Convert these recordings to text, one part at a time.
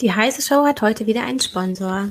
Die heiße Show hat heute wieder einen Sponsor.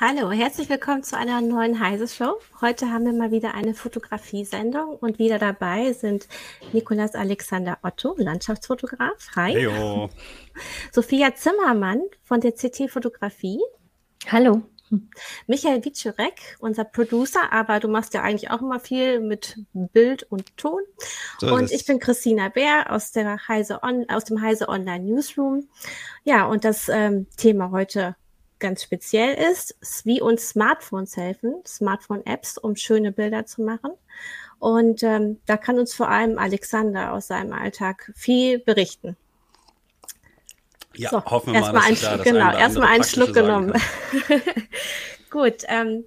Hallo, herzlich willkommen zu einer neuen Heise Show. Heute haben wir mal wieder eine Fotografiesendung und wieder dabei sind Nikolas Alexander Otto, Landschaftsfotograf. Hi. Heyo. Sophia Zimmermann von der CT Fotografie. Hallo. Michael Wiczurek, unser Producer, aber du machst ja eigentlich auch immer viel mit Bild und Ton. So und ich bin Christina Bär aus, der Heise On aus dem Heise Online Newsroom. Ja, und das ähm, Thema heute ganz speziell ist, wie uns Smartphones helfen, Smartphone-Apps, um schöne Bilder zu machen. Und ähm, da kann uns vor allem Alexander aus seinem Alltag viel berichten. Ja, so, hoffen wir mal, dass ein, da das genau, erstmal einen Schluck genommen. Gut, ähm,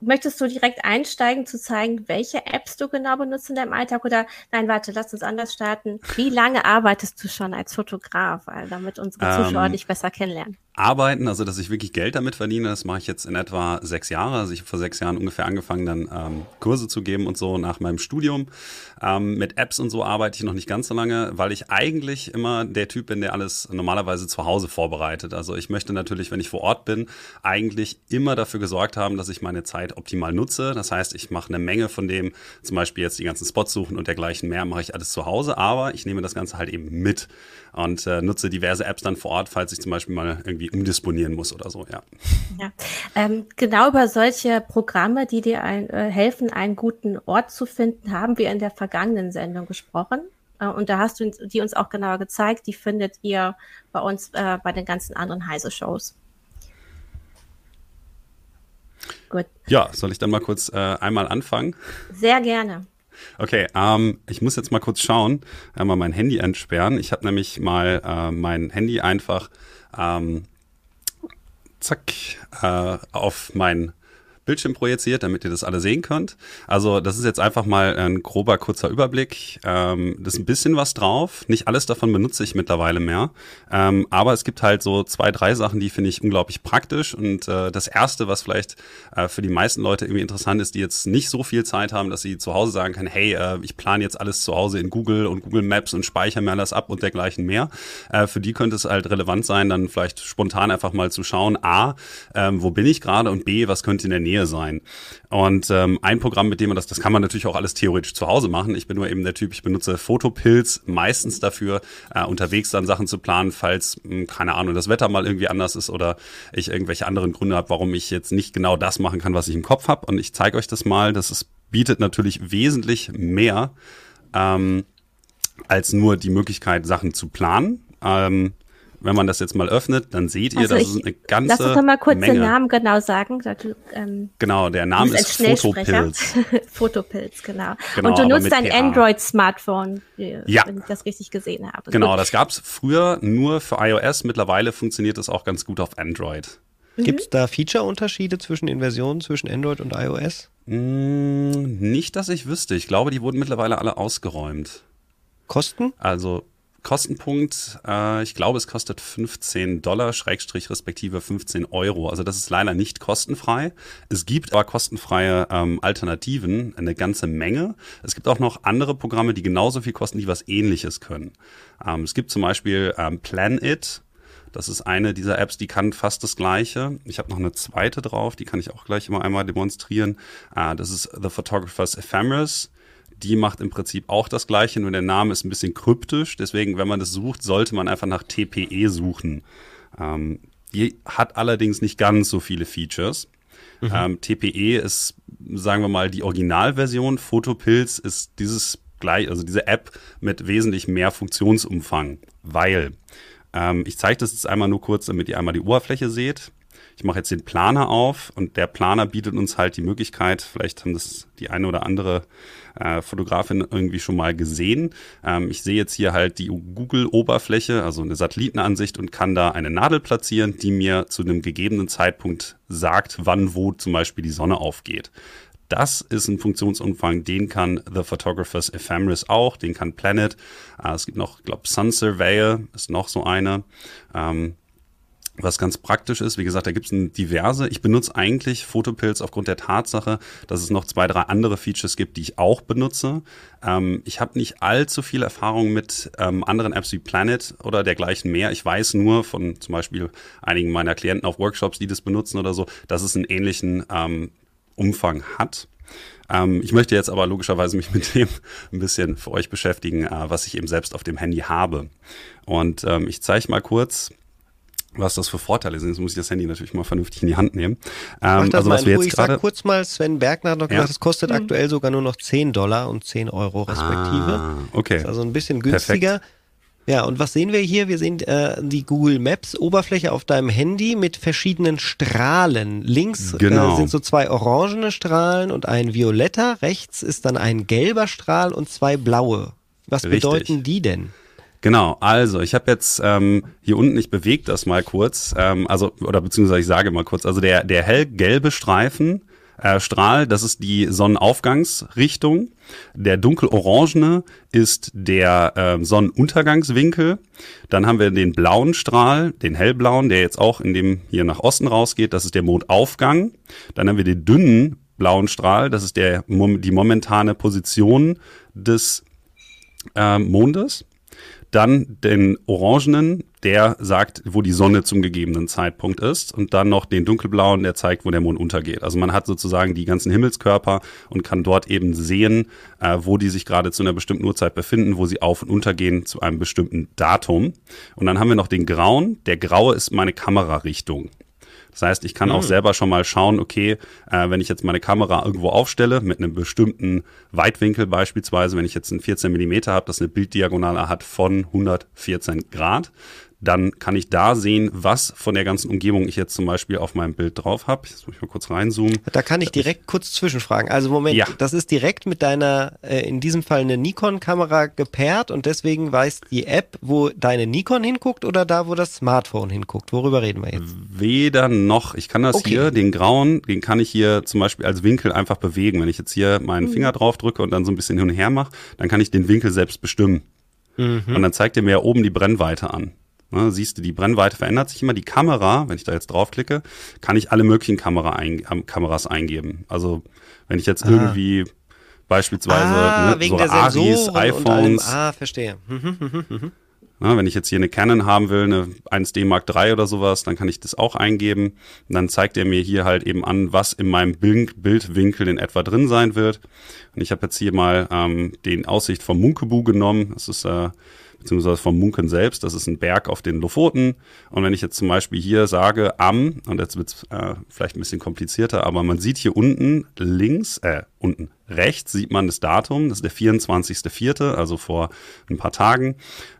Möchtest du direkt einsteigen, zu zeigen, welche Apps du genau benutzt in deinem Alltag? Oder nein, warte, lass uns anders starten. Wie lange arbeitest du schon als Fotograf, damit unsere Zuschauer ähm, dich besser kennenlernen? Arbeiten, also dass ich wirklich Geld damit verdiene, das mache ich jetzt in etwa sechs Jahre. Also ich habe vor sechs Jahren ungefähr angefangen, dann ähm, Kurse zu geben und so nach meinem Studium. Ähm, mit Apps und so arbeite ich noch nicht ganz so lange, weil ich eigentlich immer der Typ bin, der alles normalerweise zu Hause vorbereitet. Also ich möchte natürlich, wenn ich vor Ort bin, eigentlich immer dafür gesorgt haben, dass ich meine Zeit optimal nutze. Das heißt, ich mache eine Menge von dem, zum Beispiel jetzt die ganzen Spots suchen und dergleichen mehr, mache ich alles zu Hause, aber ich nehme das Ganze halt eben mit und äh, nutze diverse Apps dann vor Ort, falls ich zum Beispiel mal irgendwie umdisponieren muss oder so, ja. ja. Ähm, genau über solche Programme, die dir ein, äh, helfen, einen guten Ort zu finden, haben wir in der vergangenen Sendung gesprochen. Äh, und da hast du die uns auch genauer gezeigt. Die findet ihr bei uns äh, bei den ganzen anderen Heise-Shows. Gut. Ja, soll ich dann mal kurz äh, einmal anfangen? Sehr gerne. Okay, ähm, ich muss jetzt mal kurz schauen, einmal mein Handy entsperren. Ich habe nämlich mal äh, mein Handy einfach ähm, zack äh, auf mein Bildschirm projiziert, damit ihr das alle sehen könnt. Also das ist jetzt einfach mal ein grober, kurzer Überblick. Ähm, das ist ein bisschen was drauf. Nicht alles davon benutze ich mittlerweile mehr. Ähm, aber es gibt halt so zwei, drei Sachen, die finde ich unglaublich praktisch. Und äh, das Erste, was vielleicht äh, für die meisten Leute irgendwie interessant ist, die jetzt nicht so viel Zeit haben, dass sie zu Hause sagen können, hey, äh, ich plane jetzt alles zu Hause in Google und Google Maps und speichere mir alles ab und dergleichen mehr. Äh, für die könnte es halt relevant sein, dann vielleicht spontan einfach mal zu schauen, A, ähm, wo bin ich gerade und B, was könnte in der Nähe Nähe sein. Und ähm, ein Programm, mit dem man das, das kann man natürlich auch alles theoretisch zu Hause machen. Ich bin nur eben der Typ, ich benutze Fotopilz meistens dafür, äh, unterwegs dann Sachen zu planen, falls, mh, hm, keine Ahnung, das Wetter mal irgendwie anders ist oder ich irgendwelche anderen Gründe habe, warum ich jetzt nicht genau das machen kann, was ich im Kopf habe. Und ich zeige euch das mal. Das ist, bietet natürlich wesentlich mehr ähm, als nur die Möglichkeit, Sachen zu planen. Ähm, wenn man das jetzt mal öffnet, dann seht ihr, also dass es eine ganze Lass uns doch mal kurz Menge. den Namen genau sagen. Du, ähm, genau, der Name ist Fotopilz. Fotopilz, genau. genau. Und du nutzt ein Android-Smartphone, ja. wenn ich das richtig gesehen habe. Genau, Gut. das gab es früher nur für iOS. Mittlerweile funktioniert das auch ganz gut auf Android. Mhm. Gibt es da Feature-Unterschiede zwischen den Versionen, zwischen Android und iOS? Mm, nicht, dass ich wüsste. Ich glaube, die wurden mittlerweile alle ausgeräumt. Kosten? Also Kostenpunkt, äh, ich glaube, es kostet 15 Dollar, Schrägstrich respektive 15 Euro. Also das ist leider nicht kostenfrei. Es gibt aber kostenfreie ähm, Alternativen, eine ganze Menge. Es gibt auch noch andere Programme, die genauso viel kosten, die was ähnliches können. Ähm, es gibt zum Beispiel ähm, Planit. Das ist eine dieser Apps, die kann fast das Gleiche. Ich habe noch eine zweite drauf, die kann ich auch gleich immer einmal demonstrieren. Äh, das ist The Photographer's Ephemeris die macht im Prinzip auch das Gleiche, nur der Name ist ein bisschen kryptisch. Deswegen, wenn man das sucht, sollte man einfach nach TPE suchen. Ähm, die hat allerdings nicht ganz so viele Features. Mhm. Ähm, TPE ist, sagen wir mal, die Originalversion. Photopilz ist dieses gleich, also diese App mit wesentlich mehr Funktionsumfang, weil ähm, ich zeige das jetzt einmal nur kurz, damit ihr einmal die Oberfläche seht. Ich mache jetzt den Planer auf und der Planer bietet uns halt die Möglichkeit, vielleicht haben das die eine oder andere äh, Fotografin irgendwie schon mal gesehen. Ähm, ich sehe jetzt hier halt die Google-Oberfläche, also eine Satellitenansicht und kann da eine Nadel platzieren, die mir zu einem gegebenen Zeitpunkt sagt, wann wo zum Beispiel die Sonne aufgeht. Das ist ein Funktionsumfang, den kann The Photographer's Ephemeris auch, den kann Planet. Äh, es gibt noch, glaube, Sun Surveyor ist noch so eine. Ähm, was ganz praktisch ist, wie gesagt, da gibt es diverse. Ich benutze eigentlich Photopills aufgrund der Tatsache, dass es noch zwei, drei andere Features gibt, die ich auch benutze. Ähm, ich habe nicht allzu viel Erfahrung mit ähm, anderen Apps wie Planet oder dergleichen mehr. Ich weiß nur von zum Beispiel einigen meiner Klienten auf Workshops, die das benutzen oder so, dass es einen ähnlichen ähm, Umfang hat. Ähm, ich möchte jetzt aber logischerweise mich mit dem ein bisschen für euch beschäftigen, äh, was ich eben selbst auf dem Handy habe. Und ähm, ich zeige mal kurz, was das für Vorteile sind. Jetzt muss ich das Handy natürlich mal vernünftig in die Hand nehmen. Ähm, also was wir jetzt ich sag kurz mal, Sven Bergner hat noch gesagt, es kostet mhm. aktuell sogar nur noch 10 Dollar und 10 Euro respektive. Ah, okay. Ist also ein bisschen günstiger. Perfekt. Ja, und was sehen wir hier? Wir sehen äh, die Google Maps Oberfläche auf deinem Handy mit verschiedenen Strahlen. Links äh, genau. äh, sind so zwei orangene Strahlen und ein violetter. Rechts ist dann ein gelber Strahl und zwei blaue. Was Richtig. bedeuten die denn? Genau, also ich habe jetzt ähm, hier unten, ich bewege das mal kurz, ähm, also oder beziehungsweise ich sage mal kurz, also der, der hellgelbe Streifen, äh, Strahl, das ist die Sonnenaufgangsrichtung. Der dunkelorangene ist der äh, Sonnenuntergangswinkel. Dann haben wir den blauen Strahl, den hellblauen, der jetzt auch in dem hier nach Osten rausgeht, das ist der Mondaufgang. Dann haben wir den dünnen blauen Strahl, das ist der, die momentane Position des äh, Mondes. Dann den orangenen, der sagt, wo die Sonne zum gegebenen Zeitpunkt ist. Und dann noch den dunkelblauen, der zeigt, wo der Mond untergeht. Also man hat sozusagen die ganzen Himmelskörper und kann dort eben sehen, äh, wo die sich gerade zu einer bestimmten Uhrzeit befinden, wo sie auf und untergehen zu einem bestimmten Datum. Und dann haben wir noch den grauen. Der graue ist meine Kamerarichtung. Das heißt, ich kann mhm. auch selber schon mal schauen, okay, äh, wenn ich jetzt meine Kamera irgendwo aufstelle, mit einem bestimmten Weitwinkel beispielsweise, wenn ich jetzt einen 14 Millimeter habe, das eine Bilddiagonale hat von 114 Grad, dann kann ich da sehen, was von der ganzen Umgebung ich jetzt zum Beispiel auf meinem Bild drauf habe. Jetzt muss ich mal kurz reinzoomen. Da kann ich direkt kurz zwischenfragen. Also Moment, ja. das ist direkt mit deiner, äh, in diesem Fall eine Nikon-Kamera gepaart und deswegen weiß die App, wo deine Nikon hinguckt oder da, wo das Smartphone hinguckt. Worüber reden wir jetzt? Weder noch. Ich kann das okay. hier, den grauen, den kann ich hier zum Beispiel als Winkel einfach bewegen. Wenn ich jetzt hier meinen mhm. Finger drauf drücke und dann so ein bisschen hin und her mache, dann kann ich den Winkel selbst bestimmen. Mhm. Und dann zeigt er mir oben die Brennweite an. Ne, siehst du, die Brennweite verändert sich immer. Die Kamera, wenn ich da jetzt draufklicke, kann ich alle möglichen Kamera ein, äh, Kameras eingeben. Also wenn ich jetzt ah. irgendwie beispielsweise ah, ne, wegen so der Aris, iPhones. ah, verstehe. Mhm, mhm, mhm, Na, wenn ich jetzt hier eine Canon haben will, eine 1D Mark III oder sowas, dann kann ich das auch eingeben. Und dann zeigt er mir hier halt eben an, was in meinem Bildwinkel in etwa drin sein wird. Und ich habe jetzt hier mal ähm, den Aussicht vom Munkebu genommen. Das ist äh, beziehungsweise vom Munken selbst. Das ist ein Berg auf den Lofoten. Und wenn ich jetzt zum Beispiel hier sage am, und jetzt wird es äh, vielleicht ein bisschen komplizierter, aber man sieht hier unten links, äh, unten rechts sieht man das Datum, das ist der 24.04., also vor ein paar Tagen,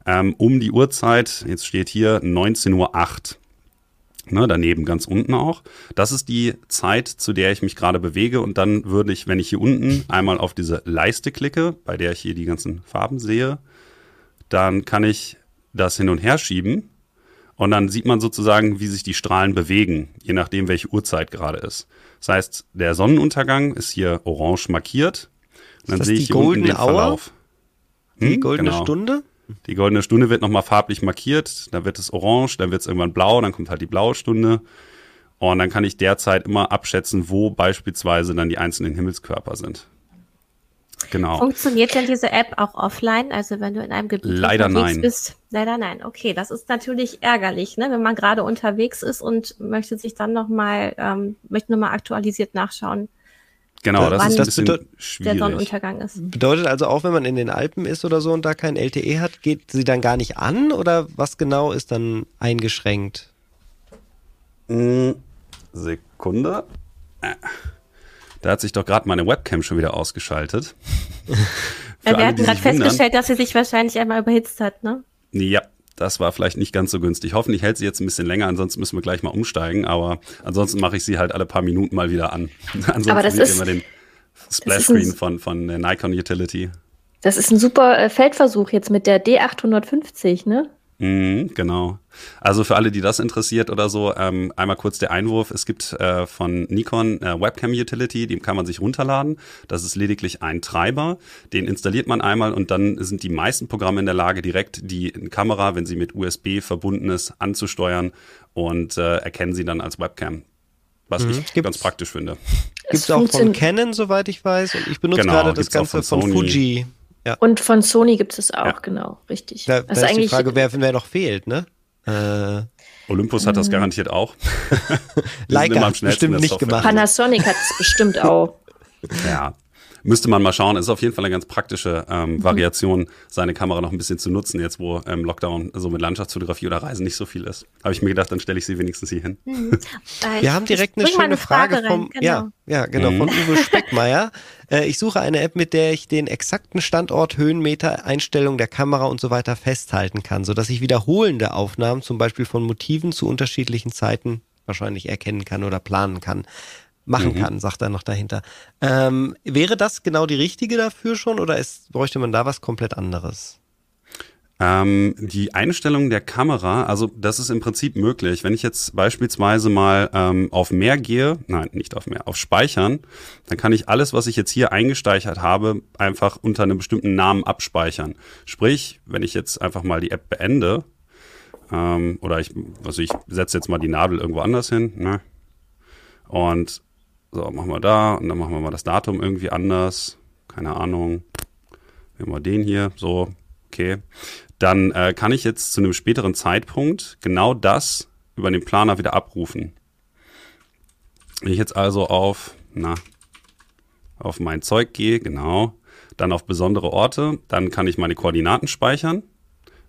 ähm, um die Uhrzeit, jetzt steht hier 19.08 Uhr. Ne, daneben ganz unten auch. Das ist die Zeit, zu der ich mich gerade bewege. Und dann würde ich, wenn ich hier unten einmal auf diese Leiste klicke, bei der ich hier die ganzen Farben sehe, dann kann ich das hin und her schieben und dann sieht man sozusagen, wie sich die Strahlen bewegen, je nachdem, welche Uhrzeit gerade ist. Das heißt, der Sonnenuntergang ist hier orange markiert. Und dann sehe ich hier unten den Hour? Verlauf. Hm, die goldene genau. Stunde? Die goldene Stunde wird nochmal farblich markiert, dann wird es orange, dann wird es irgendwann blau, dann kommt halt die blaue Stunde. Und dann kann ich derzeit immer abschätzen, wo beispielsweise dann die einzelnen Himmelskörper sind. Genau. Funktioniert denn diese App auch offline? Also wenn du in einem Gebiet Leider nein. bist? Leider nein. Okay, das ist natürlich ärgerlich, ne? wenn man gerade unterwegs ist und möchte sich dann nochmal, ähm, möchte nochmal aktualisiert nachschauen. Genau, das ist das ein schwierig. Der Sonnenuntergang ist. Bedeutet also auch, wenn man in den Alpen ist oder so und da kein LTE hat, geht sie dann gar nicht an oder was genau ist dann eingeschränkt? Hm, Sekunde. Da hat sich doch gerade meine Webcam schon wieder ausgeschaltet. wir hatten gerade festgestellt, dass sie sich wahrscheinlich einmal überhitzt hat, ne? Ja, das war vielleicht nicht ganz so günstig. Hoffentlich hält sie jetzt ein bisschen länger, ansonsten müssen wir gleich mal umsteigen, aber ansonsten mache ich sie halt alle paar Minuten mal wieder an. ansonsten aber das ist, immer den Splash-Screen von, von der Nikon Utility. Das ist ein super äh, Feldversuch jetzt mit der D850, ne? Mhm, genau. Also für alle, die das interessiert oder so, ähm, einmal kurz der Einwurf. Es gibt äh, von Nikon äh, Webcam Utility, den kann man sich runterladen. Das ist lediglich ein Treiber. Den installiert man einmal und dann sind die meisten Programme in der Lage, direkt die Kamera, wenn sie mit USB verbunden ist, anzusteuern und äh, erkennen sie dann als Webcam. Was mhm. ich Gibt's, ganz praktisch finde. Gibt es auch von Canon, soweit ich weiß. Und ich benutze genau, gerade das Ganze von, von Fuji. Ja. Und von Sony gibt es auch, ja. genau, richtig. Da, da ist die Frage, wer, wer noch fehlt, ne? Äh, Olympus hat das garantiert auch. Leica hat bestimmt nicht gemacht. Panasonic hat es bestimmt auch. Ja, müsste man mal schauen. Ist auf jeden Fall eine ganz praktische ähm, mhm. Variation, seine Kamera noch ein bisschen zu nutzen, jetzt wo ähm, Lockdown so mit Landschaftsfotografie oder Reisen nicht so viel ist. Habe ich mir gedacht, dann stelle ich sie wenigstens hier hin. Mhm. Wir haben direkt eine schöne eine Frage, Frage vom, genau. ja, ja, genau, mhm. von Uwe Speckmeier. äh, ich suche eine App, mit der ich den exakten Standort, Höhenmeter, Einstellung der Kamera und so weiter festhalten kann, sodass ich wiederholende Aufnahmen, zum Beispiel von Motiven zu unterschiedlichen Zeiten wahrscheinlich erkennen kann oder planen kann machen mhm. kann, sagt er noch dahinter. Ähm, wäre das genau die richtige dafür schon oder ist, bräuchte man da was komplett anderes? Ähm, die Einstellung der Kamera, also das ist im Prinzip möglich. Wenn ich jetzt beispielsweise mal ähm, auf mehr gehe, nein, nicht auf mehr, auf Speichern, dann kann ich alles, was ich jetzt hier eingespeichert habe, einfach unter einem bestimmten Namen abspeichern. Sprich, wenn ich jetzt einfach mal die App beende, ähm, oder ich, also ich setze jetzt mal die Nadel irgendwo anders hin, ne? Und so, machen wir da und dann machen wir mal das Datum irgendwie anders. Keine Ahnung. Nehmen wir den hier. So, okay. Dann äh, kann ich jetzt zu einem späteren Zeitpunkt genau das über den Planer wieder abrufen. Wenn ich jetzt also auf, na, auf mein Zeug gehe, genau, dann auf besondere Orte, dann kann ich meine Koordinaten speichern.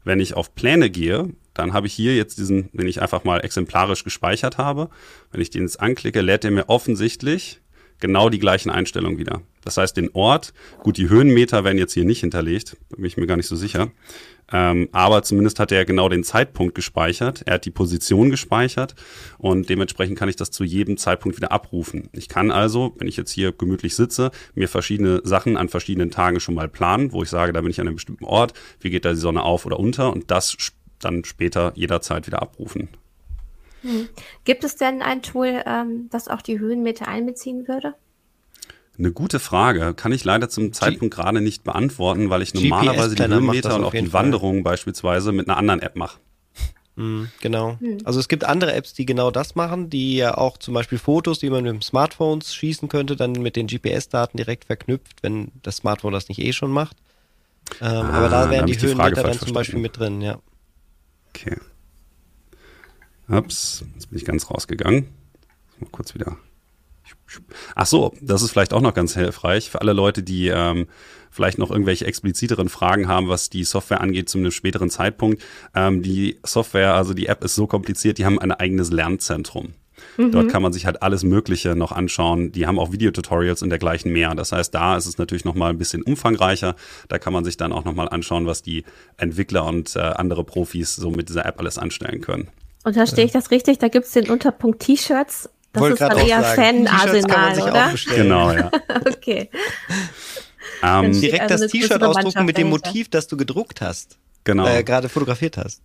Wenn ich auf Pläne gehe, dann habe ich hier jetzt diesen, den ich einfach mal exemplarisch gespeichert habe. Wenn ich den jetzt anklicke, lädt er mir offensichtlich genau die gleichen Einstellungen wieder. Das heißt, den Ort, gut, die Höhenmeter werden jetzt hier nicht hinterlegt, bin ich mir gar nicht so sicher. Ähm, aber zumindest hat er genau den Zeitpunkt gespeichert. Er hat die Position gespeichert und dementsprechend kann ich das zu jedem Zeitpunkt wieder abrufen. Ich kann also, wenn ich jetzt hier gemütlich sitze, mir verschiedene Sachen an verschiedenen Tagen schon mal planen, wo ich sage, da bin ich an einem bestimmten Ort, wie geht da die Sonne auf oder unter und das dann später jederzeit wieder abrufen. Hm. Gibt es denn ein Tool, ähm, das auch die Höhenmeter einbeziehen würde? Eine gute Frage. Kann ich leider zum Zeitpunkt G gerade nicht beantworten, weil ich normalerweise die Höhenmeter und auch die Wanderungen beispielsweise mit einer anderen App mache. Mhm, genau. Hm. Also es gibt andere Apps, die genau das machen, die ja auch zum Beispiel Fotos, die man mit dem Smartphone schießen könnte, dann mit den GPS-Daten direkt verknüpft, wenn das Smartphone das nicht eh schon macht. Ähm, ah, aber da wären die Höhenmeter dann zum Beispiel mit drin, ja. Okay. Ups, jetzt bin ich ganz rausgegangen. Mal kurz wieder. Ach so, das ist vielleicht auch noch ganz hilfreich für alle Leute, die ähm, vielleicht noch irgendwelche expliziteren Fragen haben, was die Software angeht zu einem späteren Zeitpunkt. Ähm, die Software, also die App ist so kompliziert, die haben ein eigenes Lernzentrum. Mhm. Dort kann man sich halt alles Mögliche noch anschauen. Die haben auch Videotutorials und dergleichen mehr. Das heißt, da ist es natürlich nochmal ein bisschen umfangreicher. Da kann man sich dann auch nochmal anschauen, was die Entwickler und äh, andere Profis so mit dieser App alles anstellen können. Und verstehe ich das richtig? Da gibt es den Unterpunkt T-Shirts. Das Wollte ist dann eher Fan-Arsenal, oder? Genau, ja. okay. Ähm, direkt also das T-Shirt ausdrucken mit dem Motiv, das du gedruckt hast. Genau. Äh, gerade fotografiert hast.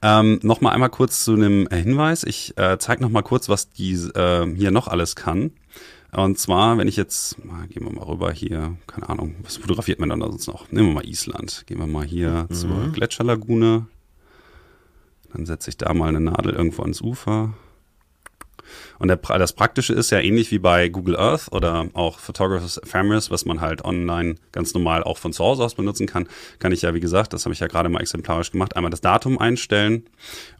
Ähm, noch mal einmal kurz zu einem Hinweis. Ich äh, zeige noch mal kurz, was die äh, hier noch alles kann. Und zwar, wenn ich jetzt, mal, gehen wir mal rüber hier, keine Ahnung, was fotografiert man dann sonst noch? Nehmen wir mal Island. Gehen wir mal hier mhm. zur Gletscherlagune. Dann setze ich da mal eine Nadel irgendwo ans Ufer. Und der, das Praktische ist ja ähnlich wie bei Google Earth oder auch Photographers Ephemeris, was man halt online ganz normal auch von zu Hause aus benutzen kann, kann ich ja, wie gesagt, das habe ich ja gerade mal exemplarisch gemacht, einmal das Datum einstellen.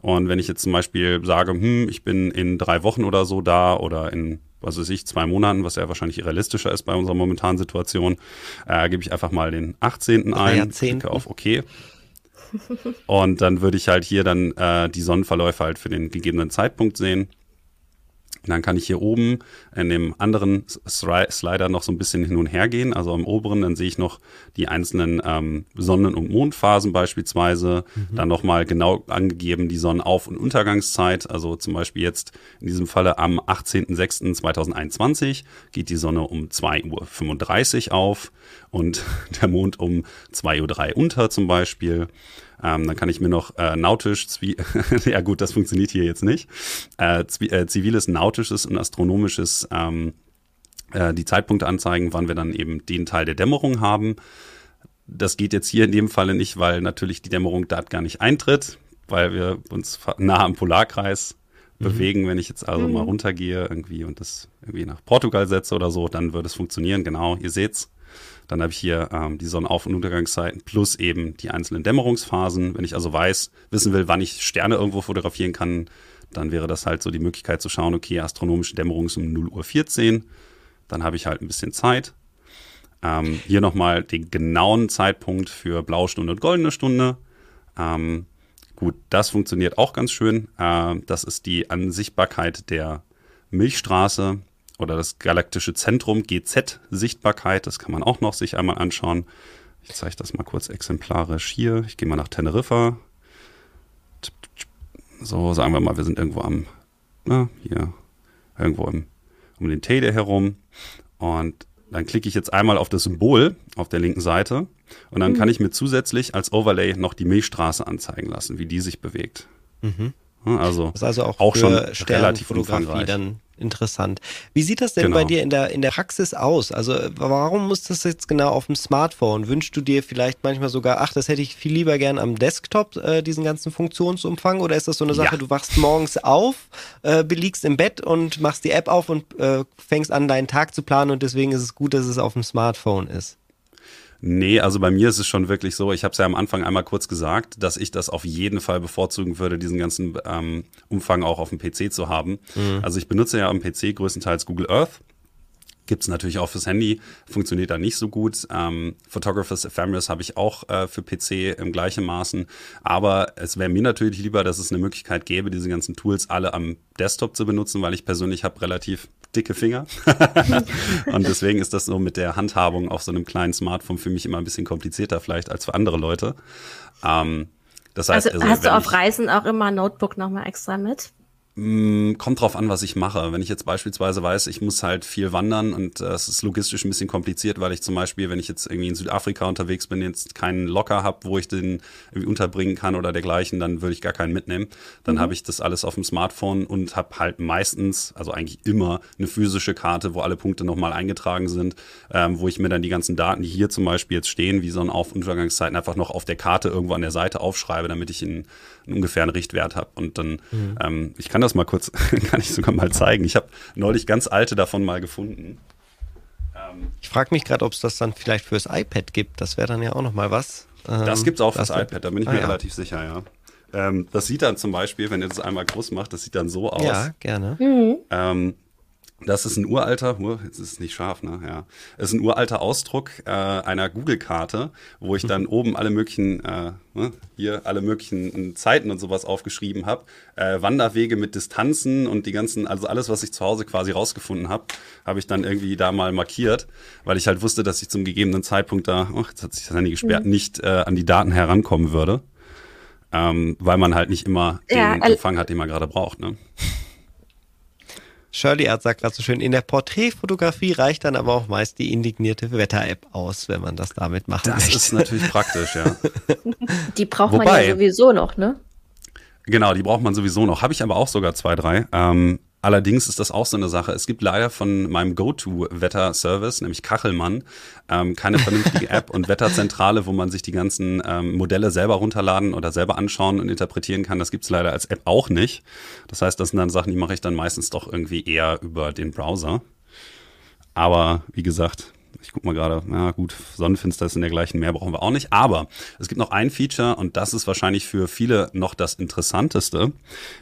Und wenn ich jetzt zum Beispiel sage, hm, ich bin in drei Wochen oder so da oder in was weiß ich, zwei Monaten, was ja wahrscheinlich realistischer ist bei unserer momentanen Situation, äh, gebe ich einfach mal den 18. ein, klicke auf OK. Und dann würde ich halt hier dann äh, die Sonnenverläufe halt für den gegebenen Zeitpunkt sehen. Dann kann ich hier oben in dem anderen Slider noch so ein bisschen hin und her gehen. Also am oberen, dann sehe ich noch die einzelnen ähm, Sonnen- und Mondphasen beispielsweise. Mhm. Dann nochmal genau angegeben die Sonnenauf- und Untergangszeit. Also zum Beispiel jetzt in diesem Falle am 18.06.2021 geht die Sonne um 2.35 Uhr auf und der Mond um 2.03 Uhr unter zum Beispiel. Ähm, dann kann ich mir noch äh, nautisch, ja gut, das funktioniert hier jetzt nicht, äh, äh, ziviles, nautisches und astronomisches ähm, äh, die Zeitpunkte anzeigen, wann wir dann eben den Teil der Dämmerung haben. Das geht jetzt hier in dem Falle nicht, weil natürlich die Dämmerung dort gar nicht eintritt, weil wir uns nah am Polarkreis mhm. bewegen. Wenn ich jetzt also mhm. mal runtergehe irgendwie und das irgendwie nach Portugal setze oder so, dann würde es funktionieren. Genau, ihr seht's. Dann habe ich hier ähm, die Sonnenauf- und Untergangszeiten plus eben die einzelnen Dämmerungsphasen. Wenn ich also weiß, wissen will, wann ich Sterne irgendwo fotografieren kann, dann wäre das halt so die Möglichkeit zu schauen, okay, astronomische Dämmerung ist um 0 Uhr 14. Dann habe ich halt ein bisschen Zeit. Ähm, hier nochmal den genauen Zeitpunkt für blaue Stunde und goldene Stunde. Ähm, gut, das funktioniert auch ganz schön. Äh, das ist die Ansichtbarkeit der Milchstraße oder das galaktische Zentrum GZ-Sichtbarkeit. Das kann man auch noch sich einmal anschauen. Ich zeige das mal kurz exemplarisch hier. Ich gehe mal nach Teneriffa. So, sagen wir mal, wir sind irgendwo am, na, hier, irgendwo im, um den Teide herum. Und dann klicke ich jetzt einmal auf das Symbol auf der linken Seite und dann mhm. kann ich mir zusätzlich als Overlay noch die Milchstraße anzeigen lassen, wie die sich bewegt. Mhm. Also, das ist also auch, auch schon relativ umfangreich. dann interessant. Wie sieht das denn genau. bei dir in der, in der Praxis aus? Also warum muss das jetzt genau auf dem Smartphone? Wünschst du dir vielleicht manchmal sogar, ach, das hätte ich viel lieber gern am Desktop, äh, diesen ganzen Funktionsumfang? Oder ist das so eine Sache, ja. du wachst morgens auf, äh, liegst im Bett und machst die App auf und äh, fängst an, deinen Tag zu planen und deswegen ist es gut, dass es auf dem Smartphone ist? Nee, also bei mir ist es schon wirklich so, ich habe es ja am Anfang einmal kurz gesagt, dass ich das auf jeden Fall bevorzugen würde, diesen ganzen ähm, Umfang auch auf dem PC zu haben. Mhm. Also ich benutze ja am PC größtenteils Google Earth. Gibt es natürlich auch fürs Handy, funktioniert da nicht so gut. Ähm, Photographers Ephemeris habe ich auch äh, für PC im gleichen Maßen. Aber es wäre mir natürlich lieber, dass es eine Möglichkeit gäbe, diese ganzen Tools alle am Desktop zu benutzen, weil ich persönlich habe relativ dicke Finger. und deswegen ist das so mit der Handhabung auf so einem kleinen Smartphone für mich immer ein bisschen komplizierter vielleicht als für andere Leute. Ähm, das heißt, also, also hast du auf Reisen auch immer ein Notebook nochmal extra mit? Mm, kommt drauf an, was ich mache. Wenn ich jetzt beispielsweise weiß, ich muss halt viel wandern und äh, es ist logistisch ein bisschen kompliziert, weil ich zum Beispiel, wenn ich jetzt irgendwie in Südafrika unterwegs bin, jetzt keinen Locker habe, wo ich den irgendwie unterbringen kann oder dergleichen, dann würde ich gar keinen mitnehmen. Dann mhm. habe ich das alles auf dem Smartphone und habe halt meistens, also eigentlich immer, eine physische Karte, wo alle Punkte nochmal eingetragen sind, ähm, wo ich mir dann die ganzen Daten, die hier zum Beispiel jetzt stehen, wie so ein Auf- und Untergangszeiten, einfach noch auf der Karte irgendwo an der Seite aufschreibe, damit ich einen, einen ungefähren Richtwert habe. Und dann, mhm. ähm, ich kann das das mal kurz, kann ich sogar mal zeigen. Ich habe neulich ganz alte davon mal gefunden. Ähm, ich frage mich gerade, ob es das dann vielleicht fürs iPad gibt. Das wäre dann ja auch noch mal was. Ähm, das gibt es auch fürs iPad, da bin ich ah, mir ja. relativ sicher, ja. Ähm, das sieht dann zum Beispiel, wenn ihr das einmal groß macht, das sieht dann so aus. Ja, gerne. Mhm. Das ist ein uralter, jetzt ist es nicht scharf, ne? Ja. Es ist ein uralter Ausdruck äh, einer Google-Karte, wo ich dann mhm. oben alle möglichen, äh, hier alle möglichen Zeiten und sowas aufgeschrieben habe. Äh, Wanderwege mit Distanzen und die ganzen, also alles, was ich zu Hause quasi rausgefunden habe, habe ich dann irgendwie da mal markiert, weil ich halt wusste, dass ich zum gegebenen Zeitpunkt da, oh, jetzt hat sich das Handy gesperrt, mhm. nicht äh, an die Daten herankommen würde. Ähm, weil man halt nicht immer den ja, Empfang hat, den man gerade braucht, ne? Shirley Art sagt gerade so schön, in der Porträtfotografie reicht dann aber auch meist die indignierte Wetter-App aus, wenn man das damit machen das möchte. Das ist natürlich praktisch, ja. Die braucht Wobei, man ja sowieso noch, ne? Genau, die braucht man sowieso noch. Habe ich aber auch sogar zwei, drei. Ähm, Allerdings ist das auch so eine Sache. Es gibt leider von meinem Go-To-Wetter-Service, nämlich Kachelmann, ähm, keine vernünftige App und Wetterzentrale, wo man sich die ganzen ähm, Modelle selber runterladen oder selber anschauen und interpretieren kann. Das gibt's leider als App auch nicht. Das heißt, das sind dann Sachen, die mache ich dann meistens doch irgendwie eher über den Browser. Aber wie gesagt, ich guck mal gerade, ja gut, Sonnenfinsternis in der gleichen Meer brauchen wir auch nicht. Aber es gibt noch ein Feature und das ist wahrscheinlich für viele noch das Interessanteste.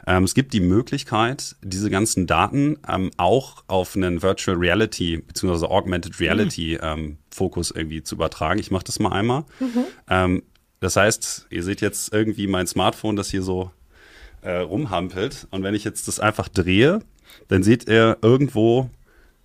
Ähm, es gibt die Möglichkeit, diese ganzen Daten ähm, auch auf einen Virtual Reality bzw. Augmented Reality mhm. ähm, Fokus irgendwie zu übertragen. Ich mache das mal einmal. Mhm. Ähm, das heißt, ihr seht jetzt irgendwie mein Smartphone, das hier so äh, rumhampelt. Und wenn ich jetzt das einfach drehe, dann seht ihr irgendwo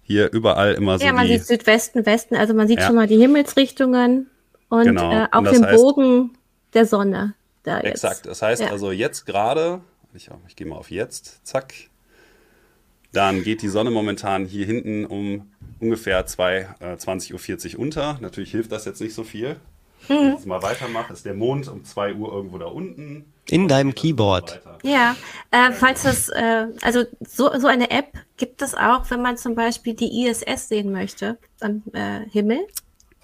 hier überall immer so. Ja, man die, sieht Südwesten, Westen, also man sieht ja. schon mal die Himmelsrichtungen und genau. äh, auf dem Bogen der Sonne. Da Exakt. Jetzt. Das heißt ja. also jetzt gerade, ich, ich gehe mal auf jetzt, zack. Dann geht die Sonne momentan hier hinten um ungefähr 2, äh, 20.40 Uhr unter. Natürlich hilft das jetzt nicht so viel. Mhm. Wenn ich jetzt mal weitermache, ist der Mond um 2 Uhr irgendwo da unten. In deinem Keyboard. Ja, äh, falls es, äh, also so, so eine App gibt es auch, wenn man zum Beispiel die ISS sehen möchte am äh, Himmel.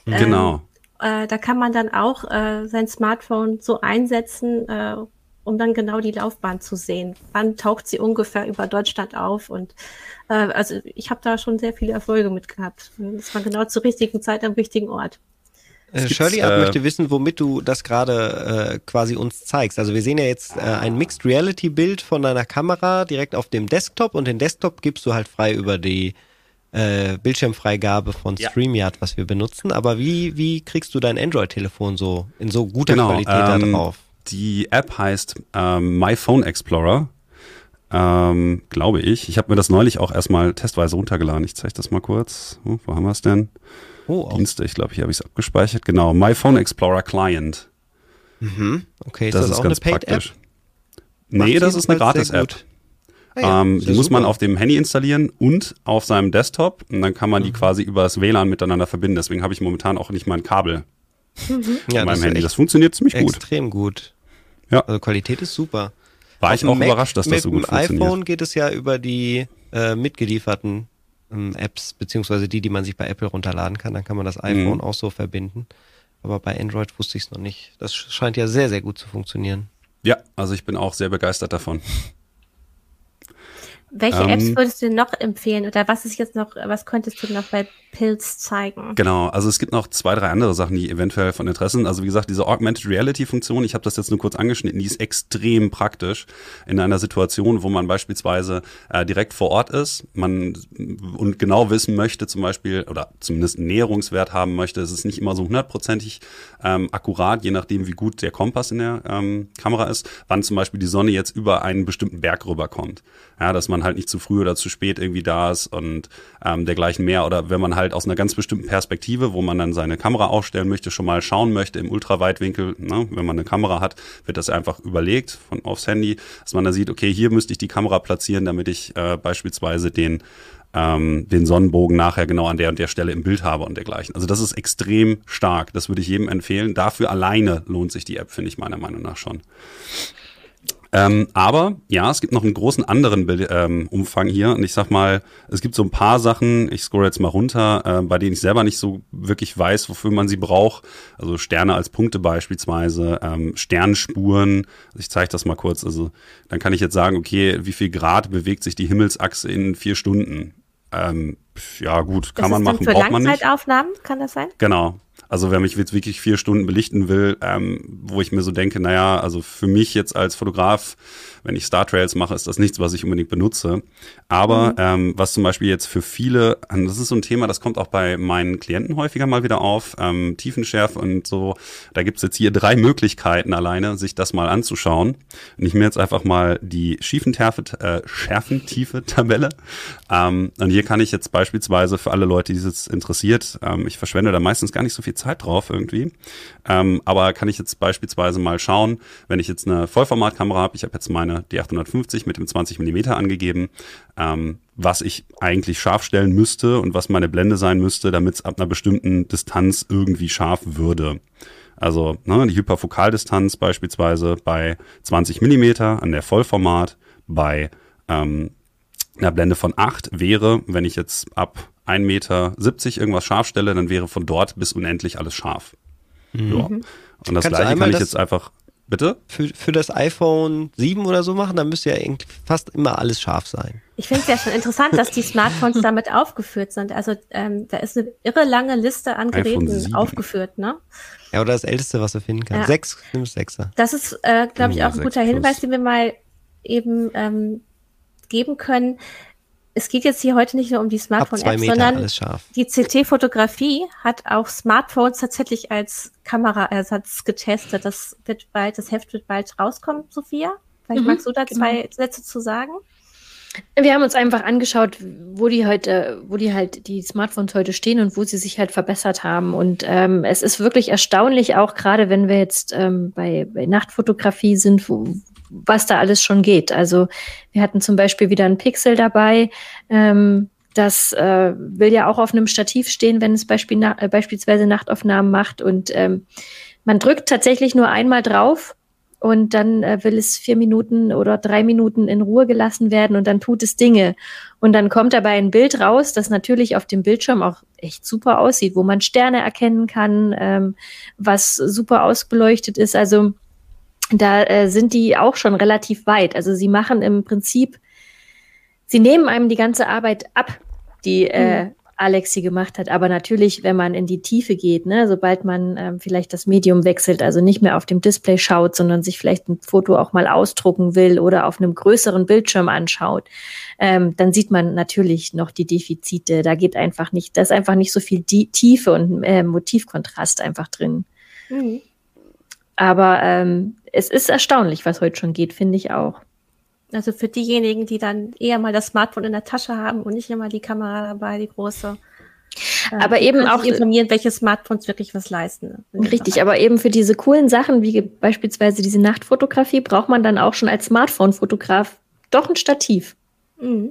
Genau. Ähm, äh, da kann man dann auch äh, sein Smartphone so einsetzen, äh, um dann genau die Laufbahn zu sehen. Wann taucht sie ungefähr über Deutschland auf? Und äh, also ich habe da schon sehr viele Erfolge mit gehabt. Das war genau zur richtigen Zeit am richtigen Ort. Äh, Shirley äh, möchte wissen, womit du das gerade äh, quasi uns zeigst. Also wir sehen ja jetzt äh, ein Mixed Reality Bild von deiner Kamera direkt auf dem Desktop und den Desktop gibst du halt frei über die äh, Bildschirmfreigabe von StreamYard, was wir benutzen. Aber wie, wie kriegst du dein Android-Telefon so in so guter genau, Qualität ähm, da drauf? Die App heißt ähm, My Phone Explorer. Ähm, glaube ich. Ich habe mir das neulich auch erstmal testweise runtergeladen. Ich zeige das mal kurz. Oh, wo haben wir es denn? Oh, Dienste, ich glaube, hier habe ich es abgespeichert. Genau, My Phone Explorer Client. Mhm. Okay, ist das, ist auch ganz eine Paid praktisch. App? Nee, das ist eine Gratis-App. Ah, ja, ähm, die muss super. man auf dem Handy installieren und auf seinem Desktop und dann kann man die mhm. quasi über das WLAN miteinander verbinden. Deswegen habe ich momentan auch nicht mein Kabel mhm. ja, meinem Handy. Das funktioniert ziemlich gut. Extrem gut. Ja. Also Qualität ist super. War ich auch Mac, überrascht, dass das so gut funktioniert. Mit dem iPhone geht es ja über die äh, mitgelieferten ähm, Apps, beziehungsweise die, die man sich bei Apple runterladen kann. Dann kann man das iPhone mhm. auch so verbinden. Aber bei Android wusste ich es noch nicht. Das scheint ja sehr, sehr gut zu funktionieren. Ja, also ich bin auch sehr begeistert davon. Welche ähm, Apps würdest du denn noch empfehlen oder was ist jetzt noch, was könntest du noch bei Pilz zeigen? Genau, also es gibt noch zwei, drei andere Sachen, die eventuell von Interesse sind. Also wie gesagt, diese Augmented Reality Funktion, ich habe das jetzt nur kurz angeschnitten, die ist extrem praktisch in einer Situation, wo man beispielsweise äh, direkt vor Ort ist, man und genau wissen möchte, zum Beispiel, oder zumindest einen Näherungswert haben möchte. Es ist nicht immer so hundertprozentig ähm, akkurat, je nachdem, wie gut der Kompass in der ähm, Kamera ist, wann zum Beispiel die Sonne jetzt über einen bestimmten Berg rüberkommt. Ja, dass man halt nicht zu früh oder zu spät irgendwie da ist und ähm, dergleichen mehr. Oder wenn man halt aus einer ganz bestimmten Perspektive, wo man dann seine Kamera aufstellen möchte, schon mal schauen möchte im Ultraweitwinkel, ne, wenn man eine Kamera hat, wird das einfach überlegt von aufs Handy, dass man dann sieht, okay, hier müsste ich die Kamera platzieren, damit ich äh, beispielsweise den ähm, den Sonnenbogen nachher genau an der und der Stelle im Bild habe und dergleichen. Also das ist extrem stark. Das würde ich jedem empfehlen. Dafür alleine lohnt sich die App, finde ich meiner Meinung nach schon. Ähm, aber ja, es gibt noch einen großen anderen Bild, ähm, Umfang hier. Und ich sag mal, es gibt so ein paar Sachen, ich scroll jetzt mal runter, äh, bei denen ich selber nicht so wirklich weiß, wofür man sie braucht. Also Sterne als Punkte beispielsweise, ähm, Sternspuren. Ich zeige das mal kurz. Also dann kann ich jetzt sagen, okay, wie viel Grad bewegt sich die Himmelsachse in vier Stunden? Ähm, ja, gut, kann das man machen, braucht man nicht. Langzeitaufnahmen, kann das sein? Genau. Also wer mich jetzt wirklich vier Stunden belichten will, ähm, wo ich mir so denke, naja, also für mich jetzt als Fotograf wenn ich Star Trails mache, ist das nichts, was ich unbedingt benutze. Aber mhm. ähm, was zum Beispiel jetzt für viele, das ist so ein Thema, das kommt auch bei meinen Klienten häufiger mal wieder auf, ähm, Tiefenschärfe und so. Da gibt's jetzt hier drei Möglichkeiten alleine, sich das mal anzuschauen. Und ich mir jetzt einfach mal die Schiefentärfe, äh, Schärfentiefe-Tabelle. Ähm, und hier kann ich jetzt beispielsweise für alle Leute, die es interessiert, ähm, ich verschwende da meistens gar nicht so viel Zeit drauf irgendwie. Ähm, aber kann ich jetzt beispielsweise mal schauen, wenn ich jetzt eine Vollformatkamera habe, ich habe jetzt meine die 850 mit dem 20 mm angegeben, ähm, was ich eigentlich scharf stellen müsste und was meine Blende sein müsste, damit es ab einer bestimmten Distanz irgendwie scharf würde. Also ne, die Hyperfokaldistanz beispielsweise bei 20 mm an der Vollformat, bei ähm, einer Blende von 8 wäre, wenn ich jetzt ab 1,70 Meter irgendwas scharf stelle, dann wäre von dort bis unendlich alles scharf. Mhm. Ja. Und das Kannst gleiche kann ich jetzt einfach Bitte? Für, für das iPhone 7 oder so machen, dann müsste ja fast immer alles scharf sein. Ich finde es ja schon interessant, dass die Smartphones damit aufgeführt sind. Also ähm, da ist eine irre lange Liste an Geräten aufgeführt, ne? Ja, oder das älteste, was du finden kannst. Ja. Sechs, nimm Sechser. Das ist, äh, glaube ich, auch ein guter Hinweis, den wir mal eben ähm, geben können es geht jetzt hier heute nicht nur um die Smartphone-App, sondern die CT-Fotografie hat auch Smartphones tatsächlich als Kameraersatz getestet. Das wird bald, das Heft wird bald rauskommen, Sophia. Vielleicht mhm, magst du da genau. zwei Sätze zu sagen? Wir haben uns einfach angeschaut, wo die heute, wo die halt die Smartphones heute stehen und wo sie sich halt verbessert haben. Und ähm, es ist wirklich erstaunlich, auch gerade wenn wir jetzt ähm, bei, bei Nachtfotografie sind, wo, was da alles schon geht. Also wir hatten zum Beispiel wieder ein Pixel dabei. Ähm, das äh, will ja auch auf einem Stativ stehen, wenn es Beispiel na äh, beispielsweise Nachtaufnahmen macht. Und ähm, man drückt tatsächlich nur einmal drauf und dann äh, will es vier Minuten oder drei Minuten in Ruhe gelassen werden und dann tut es Dinge. Und dann kommt dabei ein Bild raus, das natürlich auf dem Bildschirm auch echt super aussieht, wo man Sterne erkennen kann, ähm, was super ausbeleuchtet ist. Also da äh, sind die auch schon relativ weit. Also sie machen im Prinzip, sie nehmen einem die ganze Arbeit ab, die äh, mhm. Alex sie gemacht hat. Aber natürlich, wenn man in die Tiefe geht, ne, sobald man ähm, vielleicht das Medium wechselt, also nicht mehr auf dem Display schaut, sondern sich vielleicht ein Foto auch mal ausdrucken will oder auf einem größeren Bildschirm anschaut, ähm, dann sieht man natürlich noch die Defizite. Da geht einfach nicht, da ist einfach nicht so viel die Tiefe und äh, Motivkontrast einfach drin. Mhm. Aber ähm, es ist erstaunlich, was heute schon geht, finde ich auch. Also für diejenigen, die dann eher mal das Smartphone in der Tasche haben und nicht immer die Kamera dabei, die große. Äh, aber eben auch informieren, welche Smartphones wirklich was leisten. Richtig, aber eben für diese coolen Sachen, wie beispielsweise diese Nachtfotografie, braucht man dann auch schon als Smartphone-Fotograf doch ein Stativ. Mhm.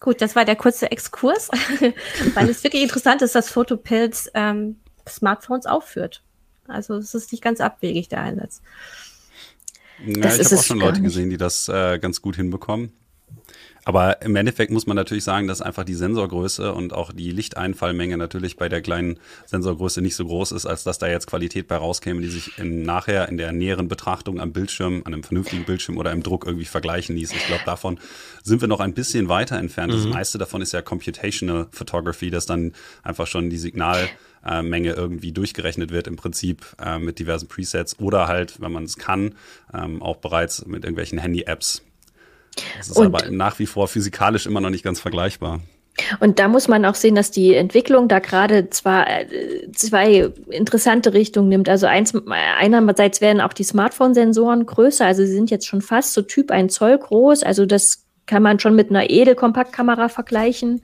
Gut, das war der kurze Exkurs, weil es wirklich interessant ist, dass Fotopilz ähm, Smartphones aufführt. Also es ist nicht ganz abwegig, der Einsatz. Ja, ich habe auch schon Leute gesehen, die das äh, ganz gut hinbekommen. Aber im Endeffekt muss man natürlich sagen, dass einfach die Sensorgröße und auch die Lichteinfallmenge natürlich bei der kleinen Sensorgröße nicht so groß ist, als dass da jetzt Qualität bei rauskäme, die sich in, nachher in der näheren Betrachtung am Bildschirm, an einem vernünftigen Bildschirm oder im Druck irgendwie vergleichen ließ. Ich glaube, davon sind wir noch ein bisschen weiter entfernt. Mhm. Das meiste davon ist ja Computational Photography, dass dann einfach schon die Signal äh, Menge irgendwie durchgerechnet wird, im Prinzip äh, mit diversen Presets oder halt, wenn man es kann, ähm, auch bereits mit irgendwelchen Handy-Apps. Das ist und, aber nach wie vor physikalisch immer noch nicht ganz vergleichbar. Und da muss man auch sehen, dass die Entwicklung da gerade zwar äh, zwei interessante Richtungen nimmt. Also eins, einerseits werden auch die Smartphone-Sensoren größer, also sie sind jetzt schon fast so Typ ein Zoll groß. Also das kann man schon mit einer Edelkompaktkamera vergleichen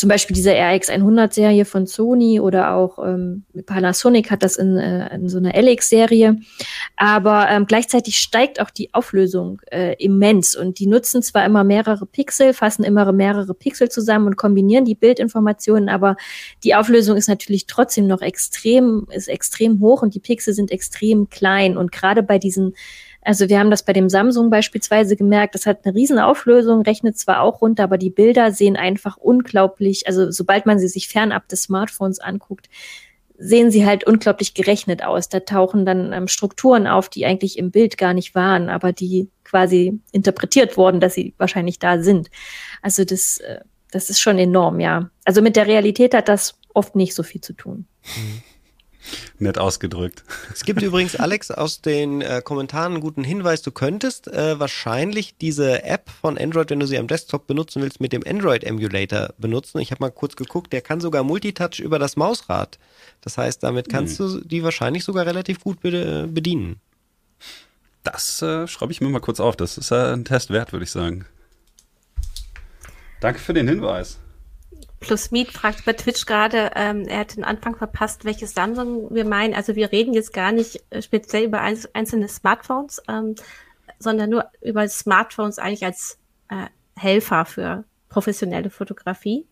zum Beispiel diese RX100-Serie von Sony oder auch ähm, Panasonic hat das in, äh, in so einer LX-Serie. Aber ähm, gleichzeitig steigt auch die Auflösung äh, immens und die nutzen zwar immer mehrere Pixel, fassen immer mehrere Pixel zusammen und kombinieren die Bildinformationen, aber die Auflösung ist natürlich trotzdem noch extrem, ist extrem hoch und die Pixel sind extrem klein und gerade bei diesen also wir haben das bei dem Samsung beispielsweise gemerkt, das hat eine riesen Auflösung, rechnet zwar auch runter, aber die Bilder sehen einfach unglaublich, also sobald man sie sich fernab des Smartphones anguckt, sehen sie halt unglaublich gerechnet aus. Da tauchen dann ähm, Strukturen auf, die eigentlich im Bild gar nicht waren, aber die quasi interpretiert wurden, dass sie wahrscheinlich da sind. Also das, äh, das ist schon enorm, ja. Also mit der Realität hat das oft nicht so viel zu tun. Mhm. Nett ausgedrückt. Es gibt übrigens, Alex, aus den äh, Kommentaren einen guten Hinweis. Du könntest äh, wahrscheinlich diese App von Android, wenn du sie am Desktop benutzen willst, mit dem Android-Emulator benutzen. Ich habe mal kurz geguckt, der kann sogar Multitouch über das Mausrad. Das heißt, damit kannst hm. du die wahrscheinlich sogar relativ gut be bedienen. Das äh, schreibe ich mir mal kurz auf. Das ist äh, ein Test wert, würde ich sagen. Danke für den Hinweis. Plus Meet fragt bei Twitch gerade, ähm, er hat den Anfang verpasst, welches Samsung wir meinen. Also wir reden jetzt gar nicht äh, speziell über einzelne Smartphones, ähm, sondern nur über Smartphones eigentlich als äh, Helfer für professionelle Fotografie.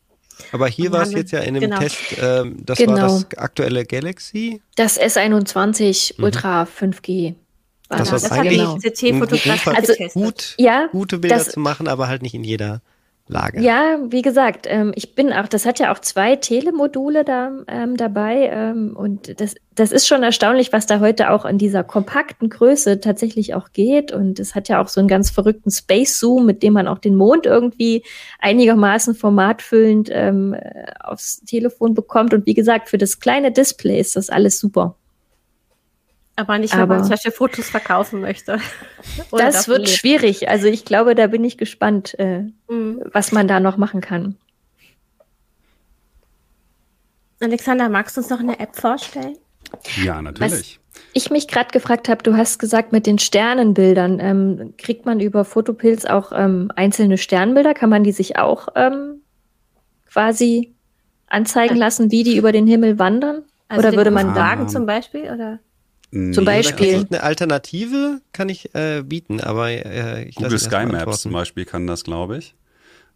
Aber hier war es jetzt ja in dem genau. Test, ähm, das genau. war das aktuelle Galaxy. Das S21 mhm. Ultra 5G. War das, das, das eigentlich genau. CT-Fotografie also, gut, ja, gute Bilder das, zu machen, aber halt nicht in jeder Lage. Ja, wie gesagt, ähm, ich bin auch, das hat ja auch zwei Telemodule da ähm, dabei ähm, und das, das ist schon erstaunlich, was da heute auch in dieser kompakten Größe tatsächlich auch geht und es hat ja auch so einen ganz verrückten Space Zoom, mit dem man auch den Mond irgendwie einigermaßen formatfüllend ähm, aufs Telefon bekommt und wie gesagt, für das kleine Display ist das alles super. Aber nicht, wenn Aber man solche Fotos verkaufen möchte. das wird lebt. schwierig. Also ich glaube, da bin ich gespannt, äh, mhm. was man da noch machen kann. Alexander, magst du uns noch eine App vorstellen? Ja, natürlich. Was ich mich gerade gefragt habe, du hast gesagt, mit den Sternenbildern, ähm, kriegt man über Fotopilz auch ähm, einzelne Sternbilder? Kann man die sich auch ähm, quasi anzeigen lassen, wie die über den Himmel wandern? Also oder würde man sagen zum Beispiel? Oder? Nee, zum Beispiel. Eine Alternative kann ich äh, bieten, aber äh, ich Google Sky Maps zum Beispiel kann das, glaube ich.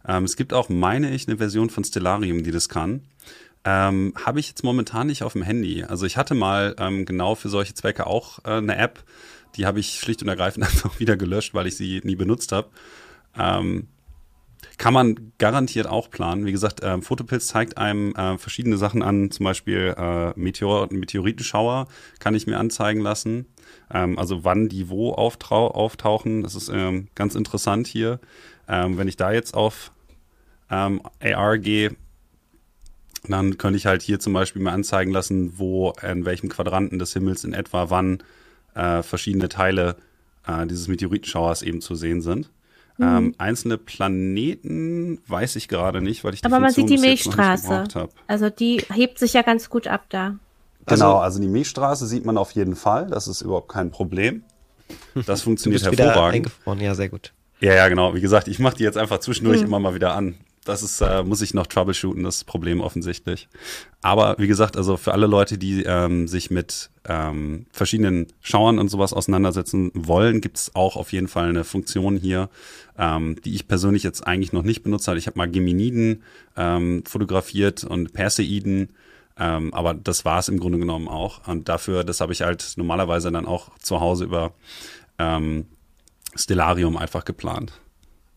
Ähm, es gibt auch, meine ich, eine Version von Stellarium, die das kann. Ähm, Habe ich jetzt momentan nicht auf dem Handy. Also ich hatte mal ähm, genau für solche Zwecke auch äh, eine App. Die habe ich schlicht und ergreifend einfach wieder gelöscht, weil ich sie nie benutzt habe. Ähm, kann man garantiert auch planen. Wie gesagt, äh, Fotopilz zeigt einem äh, verschiedene Sachen an, zum Beispiel äh, Meteor Meteoritenschauer kann ich mir anzeigen lassen. Ähm, also wann die wo auftauchen. Das ist ähm, ganz interessant hier. Ähm, wenn ich da jetzt auf ähm, AR gehe, dann könnte ich halt hier zum Beispiel mal anzeigen lassen, wo in welchem Quadranten des Himmels in etwa wann äh, verschiedene Teile äh, dieses Meteoritenschauers eben zu sehen sind. Mhm. Ähm, einzelne Planeten weiß ich gerade nicht, weil ich die Aber Funktion man sieht die Milchstraße. Also die hebt sich ja ganz gut ab da. Genau, also, also die Milchstraße sieht man auf jeden Fall. Das ist überhaupt kein Problem. Das funktioniert du bist hervorragend. Wieder eingefroren, ja, sehr gut. Ja, ja, genau. Wie gesagt, ich mache die jetzt einfach zwischendurch mhm. immer mal wieder an das ist, äh, muss ich noch troubleshooten, das Problem offensichtlich. Aber wie gesagt, also für alle Leute, die ähm, sich mit ähm, verschiedenen Schauern und sowas auseinandersetzen wollen, gibt es auch auf jeden Fall eine Funktion hier, ähm, die ich persönlich jetzt eigentlich noch nicht benutzt habe. Ich habe mal Geminiden ähm, fotografiert und Perseiden. Ähm, aber das war es im Grunde genommen auch. Und dafür, das habe ich halt normalerweise dann auch zu Hause über ähm, Stellarium einfach geplant.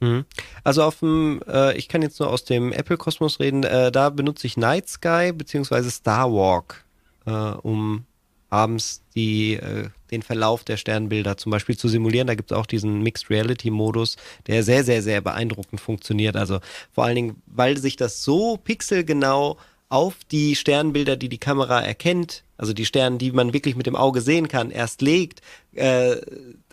Mhm. Also auf dem, äh, ich kann jetzt nur aus dem Apple-Kosmos reden, äh, da benutze ich Night Sky bzw. Starwalk, äh, um abends die, äh, den Verlauf der Sternbilder zum Beispiel zu simulieren. Da gibt es auch diesen Mixed Reality Modus, der sehr, sehr, sehr beeindruckend funktioniert. Also vor allen Dingen, weil sich das so pixelgenau auf die Sternbilder, die die Kamera erkennt, also die Sterne, die man wirklich mit dem Auge sehen kann, erst legt, äh,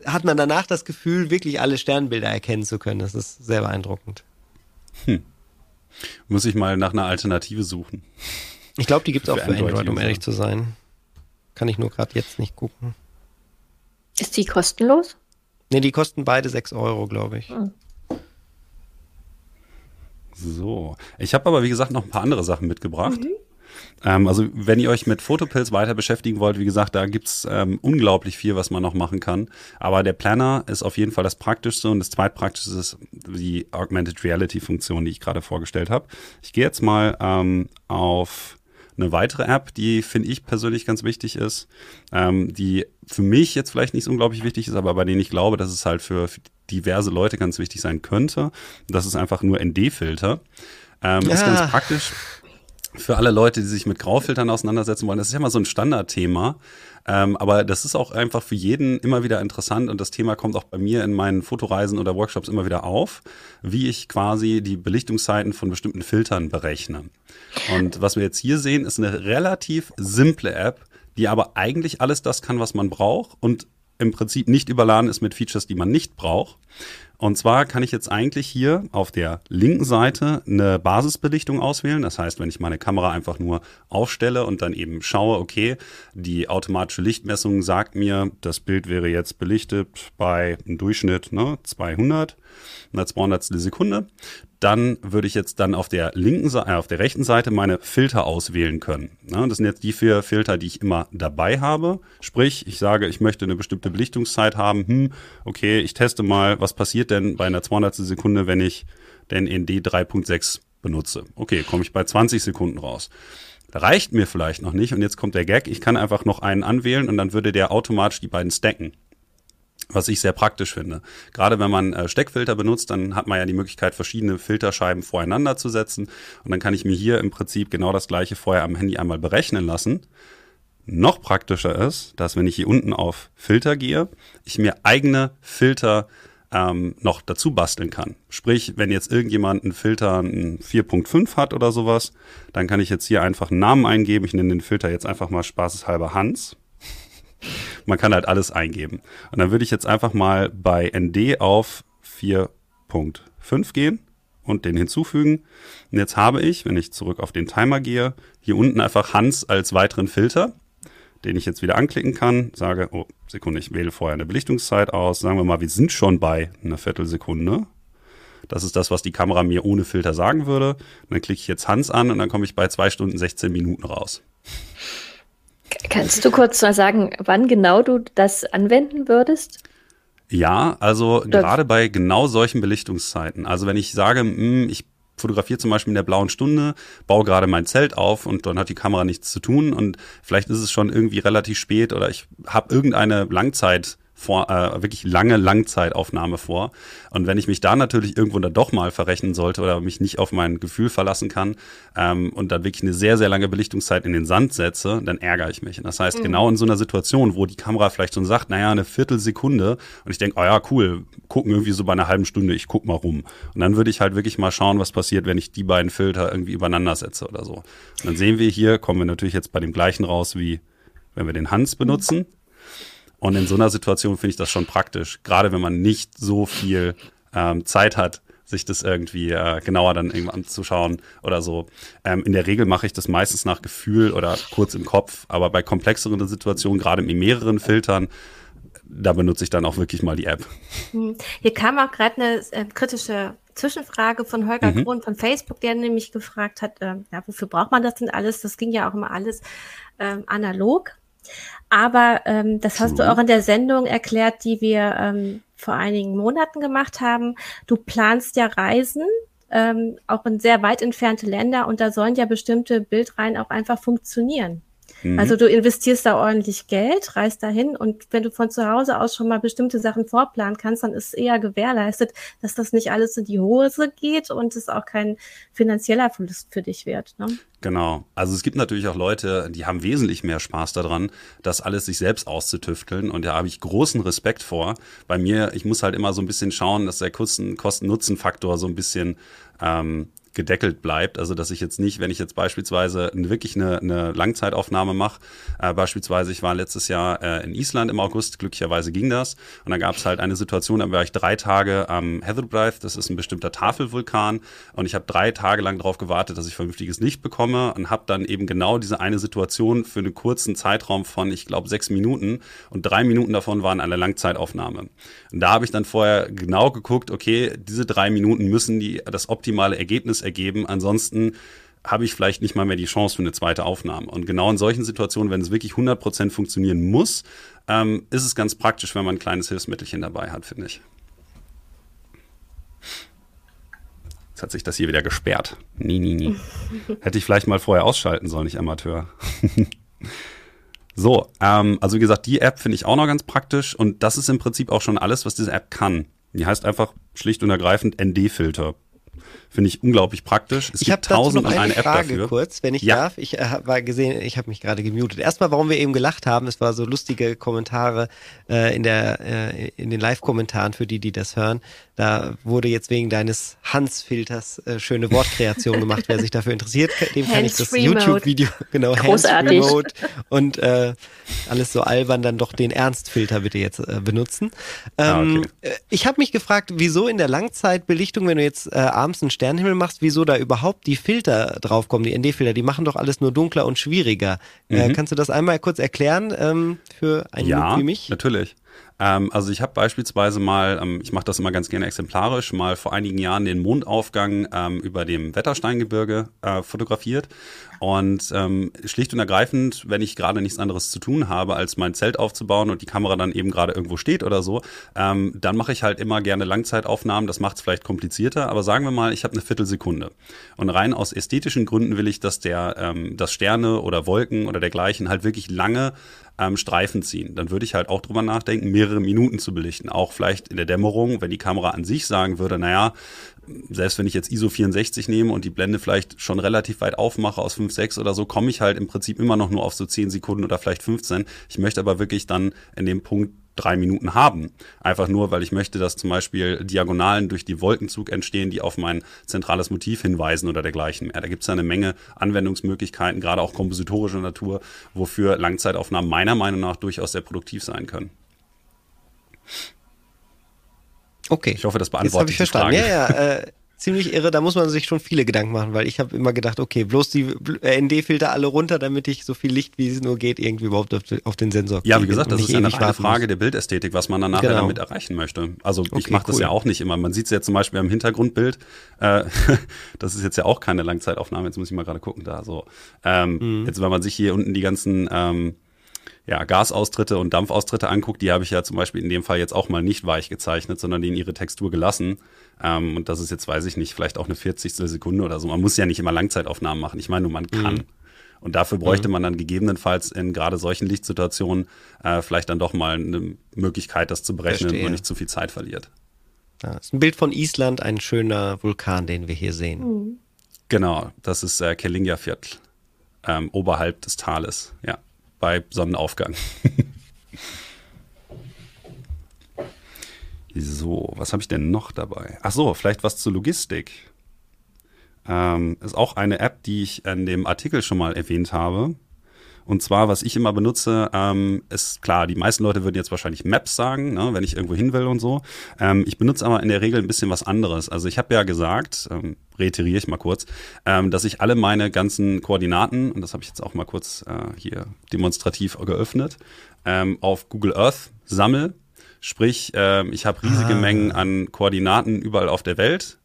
hat man danach das Gefühl, wirklich alle Sternbilder erkennen zu können. Das ist sehr beeindruckend. Hm. Muss ich mal nach einer Alternative suchen. Ich glaube, die gibt es auch für Android, Android um ehrlich zu sein. Kann ich nur gerade jetzt nicht gucken. Ist die kostenlos? Ne, die kosten beide 6 Euro, glaube ich. Hm. So. Ich habe aber, wie gesagt, noch ein paar andere Sachen mitgebracht. Mhm. Ähm, also wenn ihr euch mit Fotopilz weiter beschäftigen wollt, wie gesagt, da gibt's ähm, unglaublich viel, was man noch machen kann. Aber der Planner ist auf jeden Fall das Praktischste und das Zweitpraktischste ist die Augmented Reality Funktion, die ich gerade vorgestellt habe. Ich gehe jetzt mal ähm, auf eine weitere App, die finde ich persönlich ganz wichtig ist, ähm, die für mich jetzt vielleicht nicht so unglaublich wichtig ist, aber bei denen ich glaube, dass es halt für, für diverse Leute ganz wichtig sein könnte. Das ist einfach nur ND-Filter. Ähm, ja. Ist ganz praktisch für alle Leute, die sich mit Graufiltern auseinandersetzen wollen. Das ist ja mal so ein Standardthema. Ähm, aber das ist auch einfach für jeden immer wieder interessant und das Thema kommt auch bei mir in meinen Fotoreisen oder Workshops immer wieder auf, wie ich quasi die Belichtungszeiten von bestimmten Filtern berechne. Und was wir jetzt hier sehen, ist eine relativ simple App, die aber eigentlich alles das kann, was man braucht und im Prinzip nicht überladen ist mit Features, die man nicht braucht. Und zwar kann ich jetzt eigentlich hier auf der linken Seite eine Basisbelichtung auswählen. Das heißt, wenn ich meine Kamera einfach nur aufstelle und dann eben schaue, okay, die automatische Lichtmessung sagt mir, das Bild wäre jetzt belichtet bei einem Durchschnitt ne, 200, einer 200 Sekunde, dann würde ich jetzt dann auf der linken Seite, äh, auf der rechten Seite meine Filter auswählen können. Ja, das sind jetzt die vier Filter, die ich immer dabei habe. Sprich, ich sage, ich möchte eine bestimmte Belichtungszeit haben. Hm, okay, ich teste mal, was passiert denn bei einer 200. Sekunde, wenn ich den ND 3.6 benutze. Okay, komme ich bei 20 Sekunden raus. Reicht mir vielleicht noch nicht und jetzt kommt der Gag, ich kann einfach noch einen anwählen und dann würde der automatisch die beiden stacken was ich sehr praktisch finde. Gerade wenn man äh, Steckfilter benutzt, dann hat man ja die Möglichkeit, verschiedene Filterscheiben voreinander zu setzen. Und dann kann ich mir hier im Prinzip genau das gleiche vorher am Handy einmal berechnen lassen. Noch praktischer ist, dass wenn ich hier unten auf Filter gehe, ich mir eigene Filter ähm, noch dazu basteln kann. Sprich, wenn jetzt irgendjemand einen Filter einen 4.5 hat oder sowas, dann kann ich jetzt hier einfach einen Namen eingeben. Ich nenne den Filter jetzt einfach mal spaßeshalber Hans man kann halt alles eingeben. Und dann würde ich jetzt einfach mal bei ND auf 4.5 gehen und den hinzufügen. Und jetzt habe ich, wenn ich zurück auf den Timer gehe, hier unten einfach Hans als weiteren Filter. den ich jetzt wieder anklicken kann, sage, oh, Sekunde, ich wähle vorher eine Belichtungszeit aus. Sagen wir mal, wir sind schon bei einer Viertelsekunde. Das ist das, was die Kamera mir ohne Filter sagen würde. Und dann klicke ich jetzt Hans an und dann komme ich bei zwei Stunden 16 Minuten raus. Kannst du kurz mal sagen, wann genau du das anwenden würdest? Ja, also Oder gerade bei genau solchen Belichtungszeiten. Also wenn ich sage, mh, hm, ich fotografiere zum Beispiel in der blauen Stunde, baue gerade mein Zelt auf und dann hat die Kamera nichts zu tun und vielleicht ist es schon irgendwie relativ spät oder ich habe irgendeine Langzeit vor, äh, wirklich lange Langzeitaufnahme vor. Und wenn ich mich da natürlich irgendwo dann doch mal verrechnen sollte oder mich nicht auf mein Gefühl verlassen kann ähm, und dann wirklich eine sehr, sehr lange Belichtungszeit in den Sand setze, dann ärgere ich mich. Und das heißt, mhm. genau in so einer Situation, wo die Kamera vielleicht schon sagt, naja, eine Viertelsekunde und ich denke, oh ja, cool, gucken irgendwie so bei einer halben Stunde, ich guck mal rum. Und dann würde ich halt wirklich mal schauen, was passiert, wenn ich die beiden Filter irgendwie übereinander setze oder so. Und dann sehen wir hier, kommen wir natürlich jetzt bei dem gleichen raus, wie wenn wir den Hans benutzen. Mhm. Und in so einer Situation finde ich das schon praktisch, gerade wenn man nicht so viel ähm, Zeit hat, sich das irgendwie äh, genauer dann irgendwann anzuschauen oder so. Ähm, in der Regel mache ich das meistens nach Gefühl oder kurz im Kopf, aber bei komplexeren Situationen, gerade mit mehreren Filtern, da benutze ich dann auch wirklich mal die App. Hm. Hier kam auch gerade eine äh, kritische Zwischenfrage von Holger mhm. Krohn von Facebook, der nämlich gefragt hat, äh, ja, wofür braucht man das denn alles? Das ging ja auch immer alles ähm, analog. Aber ähm, das hast du auch in der Sendung erklärt, die wir ähm, vor einigen Monaten gemacht haben. Du planst ja Reisen, ähm, auch in sehr weit entfernte Länder und da sollen ja bestimmte Bildreihen auch einfach funktionieren. Mhm. Also du investierst da ordentlich Geld, reist dahin und wenn du von zu Hause aus schon mal bestimmte Sachen vorplanen kannst, dann ist eher gewährleistet, dass das nicht alles in die Hose geht und es auch kein finanzieller Verlust für dich wird. Ne? Genau. Also es gibt natürlich auch Leute, die haben wesentlich mehr Spaß daran, das alles sich selbst auszutüfteln. Und da habe ich großen Respekt vor. Bei mir, ich muss halt immer so ein bisschen schauen, dass der Kosten-Nutzen-Faktor so ein bisschen ähm, gedeckelt bleibt. Also dass ich jetzt nicht, wenn ich jetzt beispielsweise wirklich eine, eine Langzeitaufnahme mache, äh, beispielsweise ich war letztes Jahr äh, in Island im August, glücklicherweise ging das. Und dann gab es halt eine Situation, da war ich drei Tage am Heatherbraith, das ist ein bestimmter Tafelvulkan. Und ich habe drei Tage lang darauf gewartet, dass ich vernünftiges Licht bekomme und habe dann eben genau diese eine Situation für einen kurzen Zeitraum von, ich glaube, sechs Minuten und drei Minuten davon waren eine Langzeitaufnahme. Und da habe ich dann vorher genau geguckt, okay, diese drei Minuten müssen die das optimale Ergebnis ergeben. Ansonsten habe ich vielleicht nicht mal mehr die Chance für eine zweite Aufnahme. Und genau in solchen Situationen, wenn es wirklich 100% funktionieren muss, ähm, ist es ganz praktisch, wenn man ein kleines Hilfsmittelchen dabei hat, finde ich. Jetzt hat sich das hier wieder gesperrt. Nie, nie, nie. Hätte ich vielleicht mal vorher ausschalten sollen, ich Amateur. so, ähm, also wie gesagt, die App finde ich auch noch ganz praktisch und das ist im Prinzip auch schon alles, was diese App kann. Die heißt einfach schlicht und ergreifend ND-Filter. Finde ich unglaublich praktisch. Es ich habe tausend und eine App Frage dafür. kurz, wenn ich ja. darf. Ich äh, habe gesehen, ich habe mich gerade gemutet. Erstmal, warum wir eben gelacht haben, es war so lustige Kommentare äh, in der äh, in den Live-Kommentaren für die, die das hören. Da wurde jetzt wegen deines Hans-Filters äh, schöne Wortkreation gemacht. Wer sich dafür interessiert, dem kann ich das YouTube-Video genau Großartig. Hands und äh, alles so albern dann doch den Ernstfilter bitte jetzt äh, benutzen. Ähm, ah, okay. Äh, ich habe mich gefragt, wieso in der Langzeitbelichtung, wenn du jetzt äh, abends einen Sternenhimmel machst, wieso da überhaupt die Filter draufkommen, die ND-Filter, die machen doch alles nur dunkler und schwieriger. Äh, mhm. Äh, kannst du das einmal kurz erklären ähm, für einen ja, wie mich? natürlich. Ähm, also ich habe beispielsweise mal, ähm, ich mache das immer ganz gerne exemplarisch, mal vor einigen Jahren den Mondaufgang ähm, über dem Wettersteingebirge äh, fotografiert. Und ähm, schlicht und ergreifend, wenn ich gerade nichts anderes zu tun habe, als mein Zelt aufzubauen und die Kamera dann eben gerade irgendwo steht oder so, ähm, dann mache ich halt immer gerne Langzeitaufnahmen. Das macht es vielleicht komplizierter, aber sagen wir mal, ich habe eine Viertelsekunde. Und rein aus ästhetischen Gründen will ich, dass der, ähm, dass Sterne oder Wolken oder dergleichen halt wirklich lange ähm, Streifen ziehen. Dann würde ich halt auch drüber nachdenken, mehrere Minuten zu belichten. Auch vielleicht in der Dämmerung, wenn die Kamera an sich sagen würde, naja, selbst wenn ich jetzt ISO 64 nehme und die Blende vielleicht schon relativ weit aufmache aus 5, 6 oder so, komme ich halt im Prinzip immer noch nur auf so 10 Sekunden oder vielleicht 15. Ich möchte aber wirklich dann in dem Punkt drei Minuten haben. Einfach nur, weil ich möchte, dass zum Beispiel Diagonalen durch die Wolkenzug entstehen, die auf mein zentrales Motiv hinweisen oder dergleichen mehr. Da gibt es eine Menge Anwendungsmöglichkeiten, gerade auch kompositorischer Natur, wofür Langzeitaufnahmen meiner Meinung nach durchaus sehr produktiv sein können. Okay. Ich hoffe, das beantwortet Jetzt ich verstanden. Frage. Ja, ja, äh, ziemlich irre. Da muss man sich schon viele Gedanken machen, weil ich habe immer gedacht, okay, bloß die ND-Filter alle runter, damit ich so viel Licht, wie es nur geht, irgendwie überhaupt auf, den Sensor kriege. Ja, wie gesagt, das ist ja eine Frage der Bildästhetik, was man dann nachher genau. damit erreichen möchte. Also okay, ich mache das cool. ja auch nicht immer. Man sieht es ja zum Beispiel am Hintergrundbild. Äh, das ist jetzt ja auch keine Langzeitaufnahme. Jetzt muss ich mal gerade gucken da. So ähm, mhm. jetzt, wenn man sich hier unten die ganzen ähm, ja, Gasaustritte und Dampfaustritte anguckt, die habe ich ja zum Beispiel in dem Fall jetzt auch mal nicht weich gezeichnet, sondern denen ihre Textur gelassen. Ähm, und das ist jetzt, weiß ich nicht, vielleicht auch eine 40. Sekunde oder so. Man muss ja nicht immer Langzeitaufnahmen machen. Ich meine nur, man kann. Mhm. Und dafür bräuchte mhm. man dann gegebenenfalls in gerade solchen Lichtsituationen äh, vielleicht dann doch mal eine Möglichkeit, das zu berechnen Verstehe. und nicht zu viel Zeit verliert. Ja, das ist ein Bild von Island, ein schöner Vulkan, den wir hier sehen. Mhm. Genau, das ist äh, Kellingjafjall, ähm, oberhalb des Tales, ja, bei Sonnenaufgang. so, was habe ich denn noch dabei? Ach so, vielleicht was zur Logistik. Ähm, ist auch eine App, die ich in dem Artikel schon mal erwähnt habe. Und zwar, was ich immer benutze, ähm, ist klar, die meisten Leute würden jetzt wahrscheinlich Maps sagen, ne, wenn ich irgendwo hin will und so. Ähm, ich benutze aber in der Regel ein bisschen was anderes. Also ich habe ja gesagt, ähm, reiteriere ich mal kurz, ähm, dass ich alle meine ganzen Koordinaten, und das habe ich jetzt auch mal kurz äh, hier demonstrativ geöffnet, ähm, auf Google Earth sammle. Sprich, ähm, ich habe riesige ah. Mengen an Koordinaten überall auf der Welt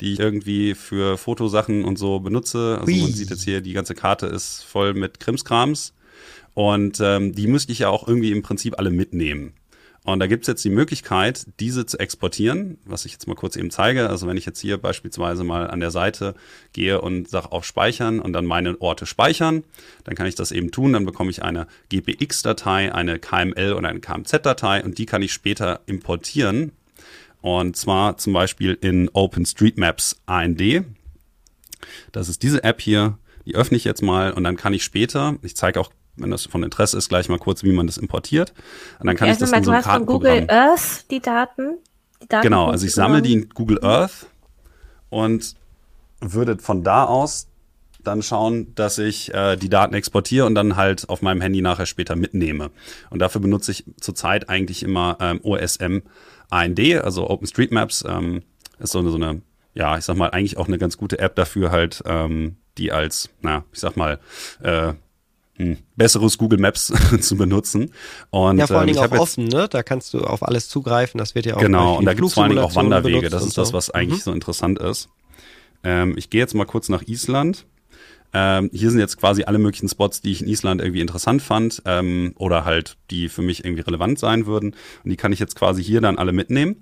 die ich irgendwie für Fotosachen und so benutze. Also Ui. man sieht jetzt hier, die ganze Karte ist voll mit Krimskrams. Und ähm, die müsste ich ja auch irgendwie im Prinzip alle mitnehmen. Und da gibt's jetzt die Möglichkeit, diese zu exportieren, was ich jetzt mal kurz eben zeige. Also wenn ich jetzt hier beispielsweise mal an der Seite gehe und sage auf Speichern und dann meine Orte speichern, dann kann ich das eben tun. Dann bekomme ich eine GPX-Datei, eine KML und eine KMZ-Datei und die kann ich später importieren und zwar zum Beispiel in OpenStreetMaps AND. Das ist diese App hier. Die öffne ich jetzt mal und dann kann ich später, ich zeige auch, wenn das von Interesse ist, gleich mal kurz, wie man das importiert. Und dann kann ja, ich das mal, in so ein Du hast von Google Earth die Daten. Die Daten genau, also ich sammle die in Google Earth und würde von da aus dann schauen, dass ich äh, die Daten exportiere und dann halt auf meinem Handy nachher später mitnehme. Und dafür benutze ich zurzeit eigentlich immer ähm, OSM AND, also OpenStreetMaps, ähm, ist so eine, so eine, ja, ich sag mal, eigentlich auch eine ganz gute App dafür halt, ähm, die als, na, ich sag mal, äh, hm, besseres Google Maps zu benutzen. Und, ja, vor allen ähm, Dingen auch offen, ne? Da kannst du auf alles zugreifen. Das wird ja auch Genau, und da gibt es vor allen Dingen auch Wanderwege. Das ist das, was eigentlich mhm. so interessant ist. Ähm, ich gehe jetzt mal kurz nach Island. Ähm, hier sind jetzt quasi alle möglichen Spots, die ich in Island irgendwie interessant fand ähm, oder halt die für mich irgendwie relevant sein würden. Und die kann ich jetzt quasi hier dann alle mitnehmen.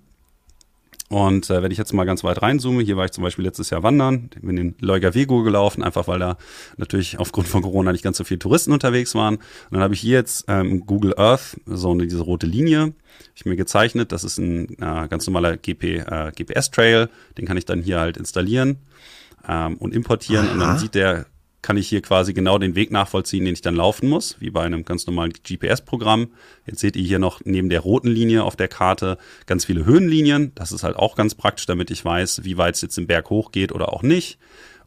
Und äh, wenn ich jetzt mal ganz weit reinzoome, hier war ich zum Beispiel letztes Jahr wandern, bin in Leugavego gelaufen, einfach weil da natürlich aufgrund von Corona nicht ganz so viele Touristen unterwegs waren. Und dann habe ich hier jetzt ähm, Google Earth, so eine, diese rote Linie, ich mir gezeichnet. Das ist ein äh, ganz normaler GP, äh, GPS-Trail, den kann ich dann hier halt installieren ähm, und importieren Aha. und dann sieht der kann ich hier quasi genau den Weg nachvollziehen, den ich dann laufen muss, wie bei einem ganz normalen GPS-Programm. Jetzt seht ihr hier noch neben der roten Linie auf der Karte ganz viele Höhenlinien. Das ist halt auch ganz praktisch, damit ich weiß, wie weit es jetzt im Berg hochgeht oder auch nicht.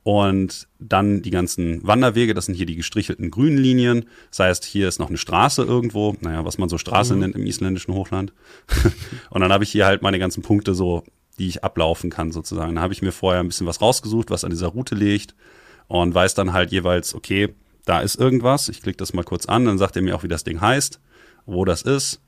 Und dann die ganzen Wanderwege, das sind hier die gestrichelten grünen Linien. Das heißt, hier ist noch eine Straße irgendwo, naja, was man so Straße mhm. nennt im isländischen Hochland. und dann habe ich hier halt meine ganzen Punkte so, die ich ablaufen kann sozusagen. Da habe ich mir vorher ein bisschen was rausgesucht, was an dieser Route liegt und weiß dann halt jeweils, okay, da ist irgendwas. Ich klicke das mal kurz an, dann sagt er mir auch, wie das Ding heißt, wo das ist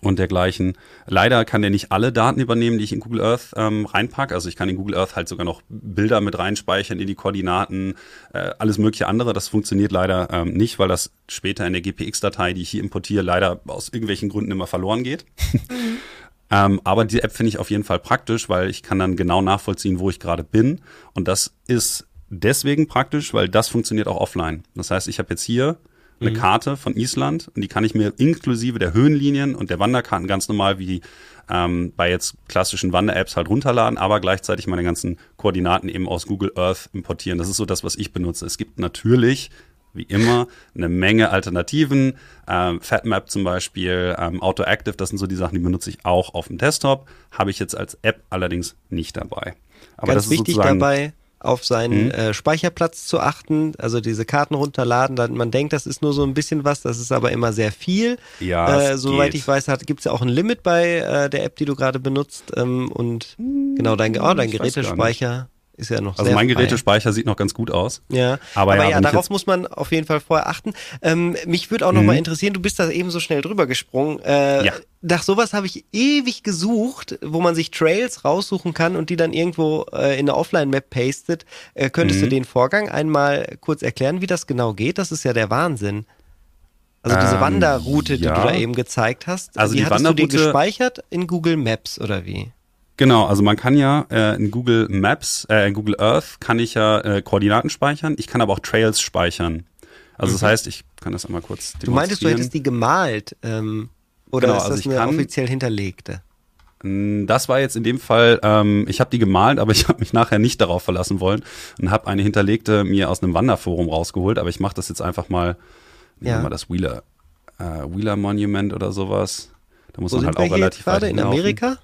und dergleichen. Leider kann der nicht alle Daten übernehmen, die ich in Google Earth ähm, reinpacke. Also ich kann in Google Earth halt sogar noch Bilder mit reinspeichern in die Koordinaten, äh, alles mögliche andere. Das funktioniert leider ähm, nicht, weil das später in der GPX-Datei, die ich hier importiere, leider aus irgendwelchen Gründen immer verloren geht. Mhm. ähm, aber die App finde ich auf jeden Fall praktisch, weil ich kann dann genau nachvollziehen, wo ich gerade bin. Und das ist deswegen praktisch, weil das funktioniert auch offline. Das heißt, ich habe jetzt hier eine mhm. Karte von Island und die kann ich mir inklusive der Höhenlinien und der Wanderkarten ganz normal wie ähm, bei jetzt klassischen Wander-Apps halt runterladen, aber gleichzeitig meine ganzen Koordinaten eben aus Google Earth importieren. Das ist so das, was ich benutze. Es gibt natürlich wie immer eine Menge Alternativen. Ähm, FatMap zum Beispiel, ähm, AutoActive, das sind so die Sachen, die benutze ich auch auf dem Desktop. Habe ich jetzt als App allerdings nicht dabei. Aber Ganz wichtig dabei, auf seinen mhm. äh, Speicherplatz zu achten, also diese Karten runterladen. Dann, man denkt, das ist nur so ein bisschen was, das ist aber immer sehr viel. Ja, äh, soweit geht. ich weiß, gibt es ja auch ein Limit bei äh, der App, die du gerade benutzt. Ähm, und hm, genau, dein, oh, dein Gerätespeicher ist ja noch Also mein Gerätespeicher sieht noch ganz gut aus. Ja, aber, aber ja, ja darauf muss man auf jeden Fall vorher achten. Ähm, mich würde auch noch mhm. mal interessieren, du bist da eben so schnell drüber gesprungen. Äh, ja. Nach sowas habe ich ewig gesucht, wo man sich Trails raussuchen kann und die dann irgendwo äh, in eine Offline-Map pastet. Äh, könntest mhm. du den Vorgang einmal kurz erklären, wie das genau geht? Das ist ja der Wahnsinn. Also diese ähm, Wanderroute, ja. die du da eben gezeigt hast, also die, die hattest du dir gespeichert in Google Maps oder wie? Genau, also man kann ja äh, in Google Maps, äh, in Google Earth kann ich ja äh, Koordinaten speichern. Ich kann aber auch Trails speichern. Also mhm. das heißt, ich kann das einmal kurz Du meintest, du hättest die gemalt ähm, oder genau, ist das also eine offiziell hinterlegte? Das war jetzt in dem Fall, ähm, ich habe die gemalt, aber ich habe mich nachher nicht darauf verlassen wollen und habe eine hinterlegte mir aus einem Wanderforum rausgeholt. Aber ich mache das jetzt einfach mal, ja. mal das Wheeler, äh, Wheeler Monument oder sowas. Da muss Wo man halt auch relativ weit gerade in Amerika?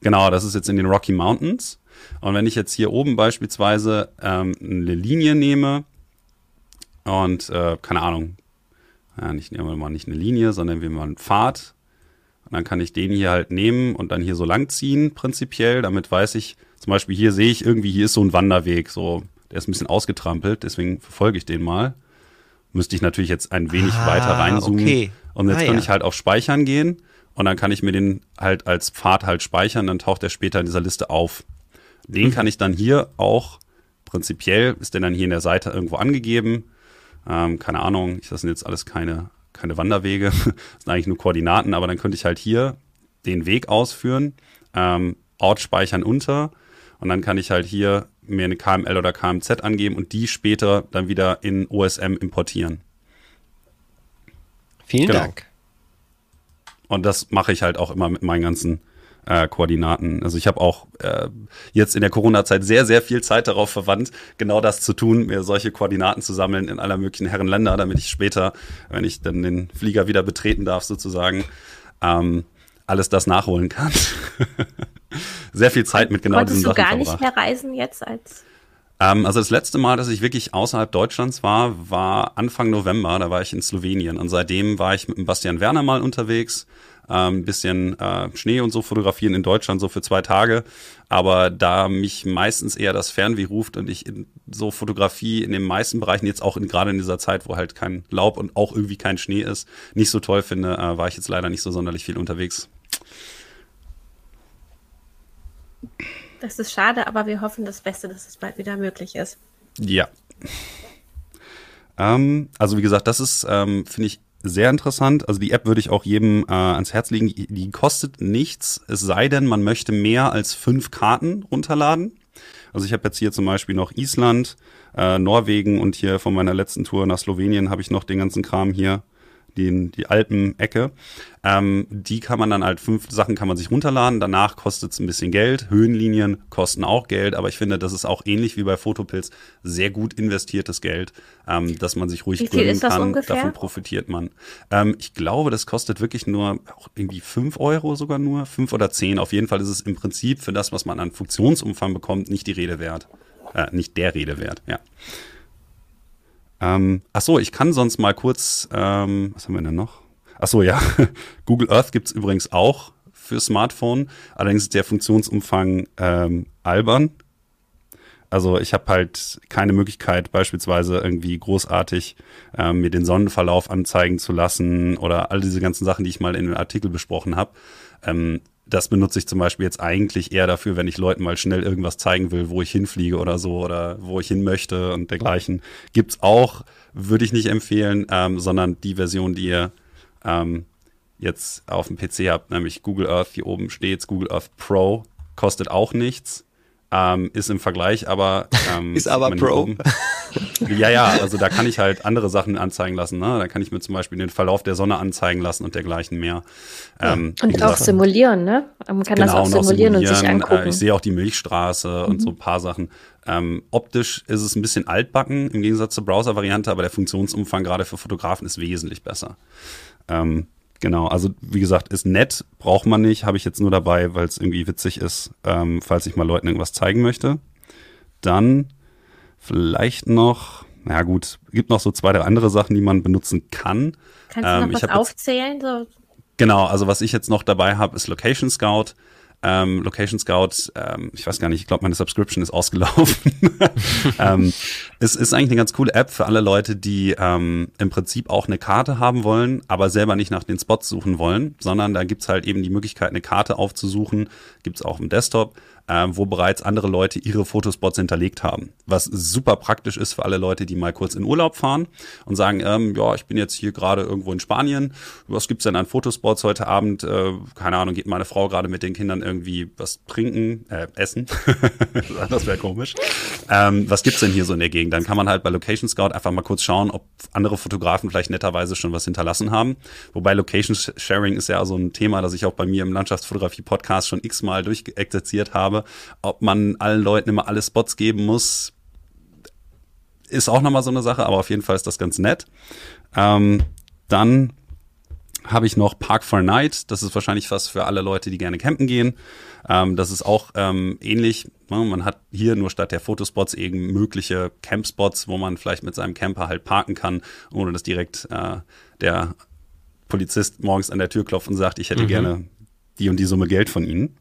Genau, das ist jetzt in den Rocky Mountains. Und wenn ich jetzt hier oben beispielsweise ähm, eine Linie nehme und äh, keine Ahnung, ja, nicht nehmen wir mal nicht eine Linie, sondern wir mal einen Pfad. Und dann kann ich den hier halt nehmen und dann hier so lang ziehen, prinzipiell. Damit weiß ich, zum Beispiel hier sehe ich irgendwie, hier ist so ein Wanderweg, so, der ist ein bisschen ausgetrampelt, deswegen verfolge ich den mal. Müsste ich natürlich jetzt ein wenig ah, weiter reinzoomen. Okay. Und jetzt ah, kann ja. ich halt auf Speichern gehen und dann kann ich mir den halt als Pfad halt speichern, dann taucht der später in dieser Liste auf. Den kann ich dann hier auch, prinzipiell ist der dann hier in der Seite irgendwo angegeben. Ähm, keine Ahnung, das sind jetzt alles keine, keine Wanderwege, das sind eigentlich nur Koordinaten, aber dann könnte ich halt hier den Weg ausführen, ähm, Ort speichern unter und dann kann ich halt hier mir eine KML oder KMZ angeben und die später dann wieder in OSM importieren. Vielen genau. Dank. Und das mache ich halt auch immer mit meinen ganzen äh, Koordinaten. Also ich habe auch äh, jetzt in der Corona-Zeit sehr, sehr viel Zeit darauf verwandt, genau das zu tun, mir solche Koordinaten zu sammeln in aller möglichen Herrenländer, damit ich später, wenn ich dann den Flieger wieder betreten darf, sozusagen, ähm, alles das nachholen kann. sehr viel Zeit mit genau Konntest diesen Sachen Konntest du gar verbracht. nicht mehr reisen jetzt als ähm, also das letzte Mal, dass ich wirklich außerhalb Deutschlands war, war Anfang November. Da war ich in Slowenien und seitdem war ich mit dem Bastian Werner mal unterwegs. Ein ähm, bisschen äh, Schnee und so fotografieren in Deutschland so für zwei Tage. Aber da mich meistens eher das Fernweh ruft und ich in so Fotografie in den meisten Bereichen jetzt auch in, gerade in dieser Zeit, wo halt kein Laub und auch irgendwie kein Schnee ist, nicht so toll finde, äh, war ich jetzt leider nicht so sonderlich viel unterwegs. Das ist schade, aber wir hoffen das Beste, dass es bald wieder möglich ist. Ja. Ähm, also wie gesagt, das ist, ähm, finde ich, sehr interessant. Also die App würde ich auch jedem äh, ans Herz legen. Die, kostet nichts, es sei denn, man möchte mehr als fünf Karten runterladen. Also ich habe jetzt hier zum Beispiel noch Island, äh, Norwegen und hier von meiner letzten Tour nach Slowenien habe ich noch den ganzen Kram hier den, die Alpen-Ecke. Ähm, die kann man dann halt, fünf Sachen kann man sich runterladen. Danach kostet es ein bisschen Geld. Höhenlinien kosten auch Geld, aber ich finde, das ist auch ähnlich wie bei Fotopilz sehr gut investiertes Geld, ähm, dass man sich ruhig wie gönnen kann. Ungefähr? Davon profitiert man. Ähm, ich glaube, das kostet wirklich nur auch irgendwie fünf Euro sogar nur, fünf oder zehn. Auf jeden Fall ist es im Prinzip für das, was man an Funktionsumfang bekommt, nicht die Rede wert. Äh, nicht der Rede wert, ja. Ähm, ach so, ich kann sonst mal kurz, ähm, was haben wir denn noch? Ach so, ja, Google Earth gibt's übrigens auch für Smartphone. Allerdings ist der Funktionsumfang ähm, albern. Also ich habe halt keine Möglichkeit, beispielsweise irgendwie großartig ähm, mir den Sonnenverlauf anzeigen zu lassen oder all diese ganzen Sachen, die ich mal in dem Artikel besprochen habe. Ähm, das benutze ich zum Beispiel jetzt eigentlich eher dafür, wenn ich Leuten mal schnell irgendwas zeigen will, wo ich hinfliege oder so oder wo ich hin möchte und dergleichen. Gibt's auch, würde ich nicht empfehlen, ähm, sondern die Version, die ihr ähm, jetzt auf dem PC habt, nämlich Google Earth, hier oben steht Google Earth Pro, kostet auch nichts. Ähm, ist im Vergleich aber ähm, ist aber Pro. ja, ja, also da kann ich halt andere Sachen anzeigen lassen. Ne? Da kann ich mir zum Beispiel den Verlauf der Sonne anzeigen lassen und dergleichen mehr. Ähm, und auch gesagt, simulieren, ne? Man kann genau, das auch simulieren, und, sich angucken. Äh, ich sehe auch die Milchstraße mhm. und so ein paar Sachen. Ähm, optisch ist es ein bisschen altbacken im Gegensatz zur Browser-Variante, aber der Funktionsumfang gerade für Fotografen ist wesentlich besser. Ähm, Genau, also wie gesagt, ist nett, braucht man nicht, habe ich jetzt nur dabei, weil es irgendwie witzig ist, ähm, falls ich mal Leuten irgendwas zeigen möchte. Dann Vielleicht noch, na gut, gibt noch so zwei, drei andere Sachen, die man benutzen kann. Kannst du ähm, noch was aufzählen? So? Genau, also was ich jetzt noch dabei habe, ist Location Scout. Ähm, Location Scout, ähm, ich weiß gar nicht, ich glaube, meine Subscription ist ausgelaufen. ähm, es ist eigentlich eine ganz coole App für alle Leute, die ähm, im Prinzip auch eine Karte haben wollen, aber selber nicht nach den Spots suchen wollen, sondern da gibt's halt eben die Möglichkeit, eine Karte aufzusuchen, gibt's auch im Desktop ähm, wo bereits andere Leute ihre Fotospots hinterlegt haben. Was super praktisch ist für alle Leute, die mal kurz in Urlaub fahren und sagen, ähm, ja, ich bin jetzt hier gerade irgendwo in Spanien. Was gibt's denn an Fotospots heute Abend? Äh, keine Ahnung, geht meine Frau gerade mit den Kindern irgendwie was trinken, äh, essen? das wäre komisch. Ähm, was gibt's denn hier so in der Gegend? Dann kann man halt bei Location Scout einfach mal kurz schauen, ob andere Fotografen vielleicht netterweise schon was hinterlassen haben. Wobei Location Sharing ist ja so ein Thema, das ich auch bei mir im Landschaftsfotografie-Podcast schon x-mal durchexerziert habe habe. Ob man allen Leuten immer alle Spots geben muss, ist auch nochmal so eine Sache, aber auf jeden Fall ist das ganz nett. Ähm, dann habe ich noch Park for Night. Das ist wahrscheinlich was für alle Leute, die gerne campen gehen. Ähm, das ist auch ähm, ähnlich. Man hat hier nur statt der Fotospots eben mögliche Campspots, wo man vielleicht mit seinem Camper halt parken kann, ohne dass direkt äh, der Polizist morgens an der Tür klopft und sagt, ich hätte mhm. gerne die und die Summe Geld von Ihnen.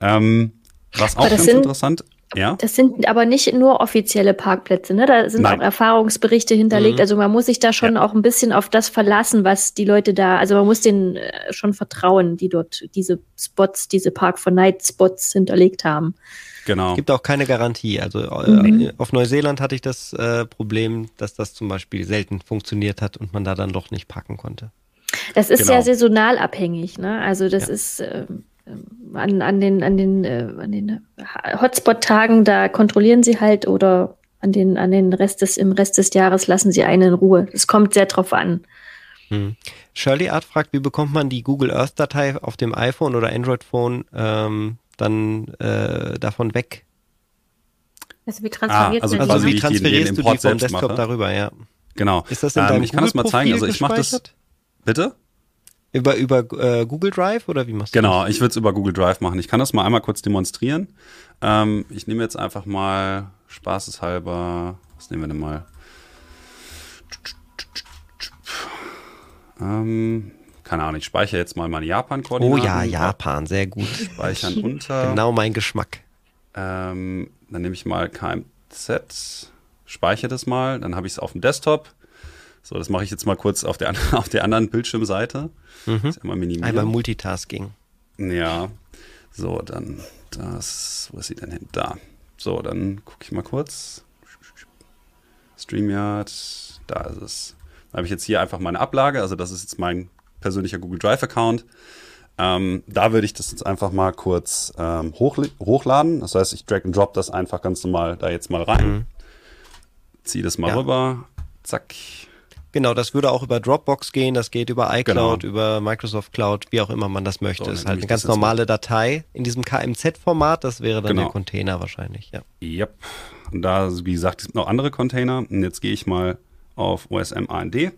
Ähm, was auch ganz sind, interessant ja. Das sind aber nicht nur offizielle Parkplätze, ne? Da sind Nein. auch Erfahrungsberichte hinterlegt. Mhm. Also man muss sich da schon ja. auch ein bisschen auf das verlassen, was die Leute da, also man muss denen äh, schon vertrauen, die dort diese Spots, diese Park for Night Spots hinterlegt haben. Genau. Es gibt auch keine Garantie. Also äh, mhm. auf Neuseeland hatte ich das äh, Problem, dass das zum Beispiel selten funktioniert hat und man da dann doch nicht parken konnte. Das ist genau. ja saisonal abhängig, ne? Also das ja. ist, ähm, an, an den, an den, äh, an den Hotspot-Tagen, da kontrollieren sie halt oder an den, an den Rest des, im Rest des Jahres lassen sie einen in Ruhe. Es kommt sehr drauf an. Hm. Shirley Art fragt, wie bekommt man die Google Earth Datei auf dem iPhone oder Android Phone ähm, dann äh, davon weg? Also wie transferiert ah, also, also wie transferierst du die vom Desktop mache? darüber, ja. Genau. Ist das in ähm, deinem Ich kann das mal zeigen. Also ich mache das. Bitte? Über, über äh, Google Drive oder wie machst du Genau, das? ich würde es über Google Drive machen. Ich kann das mal einmal kurz demonstrieren. Ähm, ich nehme jetzt einfach mal spaßeshalber, was nehmen wir denn mal? Ähm, keine Ahnung, ich speichere jetzt mal meine Japan-Koordinaten. Oh ja, Japan, sehr gut. Speichern unter. Genau mein Geschmack. Ähm, dann nehme ich mal KMZ, speichere das mal, dann habe ich es auf dem Desktop. So, das mache ich jetzt mal kurz auf der, auf der anderen Bildschirmseite. Mhm. einmal minimieren. Einmal Multitasking. Ja. So, dann das. Wo ist sie denn hin? Da. So, dann gucke ich mal kurz. StreamYard, da ist es. Da habe ich jetzt hier einfach meine Ablage. Also, das ist jetzt mein persönlicher Google Drive-Account. Ähm, da würde ich das jetzt einfach mal kurz ähm, hochladen. Das heißt, ich drag and drop das einfach ganz normal da jetzt mal rein. Mhm. Ziehe das mal ja. rüber. Zack. Genau, das würde auch über Dropbox gehen, das geht über iCloud, genau. über Microsoft Cloud, wie auch immer man das möchte. So, das ist halt eine ganz normale Datei in diesem KMZ-Format, das wäre dann genau. der Container wahrscheinlich, ja. Yep. Und da, wie gesagt, es gibt noch andere Container. Und jetzt gehe ich mal auf OSM AND,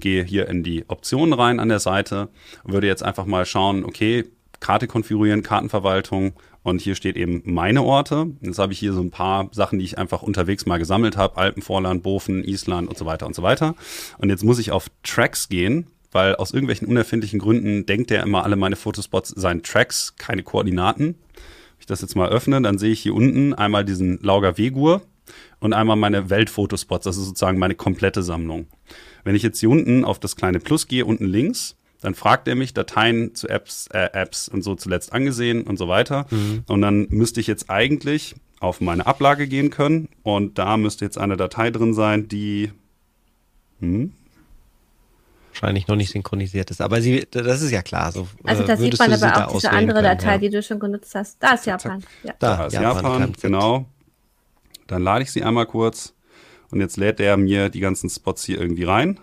gehe hier in die Optionen rein an der Seite und würde jetzt einfach mal schauen, okay, Karte konfigurieren, Kartenverwaltung, und hier steht eben meine Orte. Jetzt habe ich hier so ein paar Sachen, die ich einfach unterwegs mal gesammelt habe. Alpenvorland, Bofen, Island und so weiter und so weiter. Und jetzt muss ich auf Tracks gehen, weil aus irgendwelchen unerfindlichen Gründen denkt er immer, alle meine Fotospots seien Tracks, keine Koordinaten. Wenn ich das jetzt mal öffne, dann sehe ich hier unten einmal diesen Lauger Wegur und einmal meine Weltfotospots. Das ist sozusagen meine komplette Sammlung. Wenn ich jetzt hier unten auf das kleine Plus gehe, unten links, dann fragt er mich Dateien zu Apps, äh, Apps und so zuletzt angesehen und so weiter. Mhm. Und dann müsste ich jetzt eigentlich auf meine Ablage gehen können und da müsste jetzt eine Datei drin sein, die hm? wahrscheinlich noch nicht synchronisiert ist. Aber sie, das ist ja klar. So, also da sieht man aber auch diese andere können, Datei, ja. die du schon genutzt hast. Da ist Japan. Ja. Da, da ist Japan, Japan genau. Dann lade ich sie einmal kurz und jetzt lädt er mir die ganzen Spots hier irgendwie rein.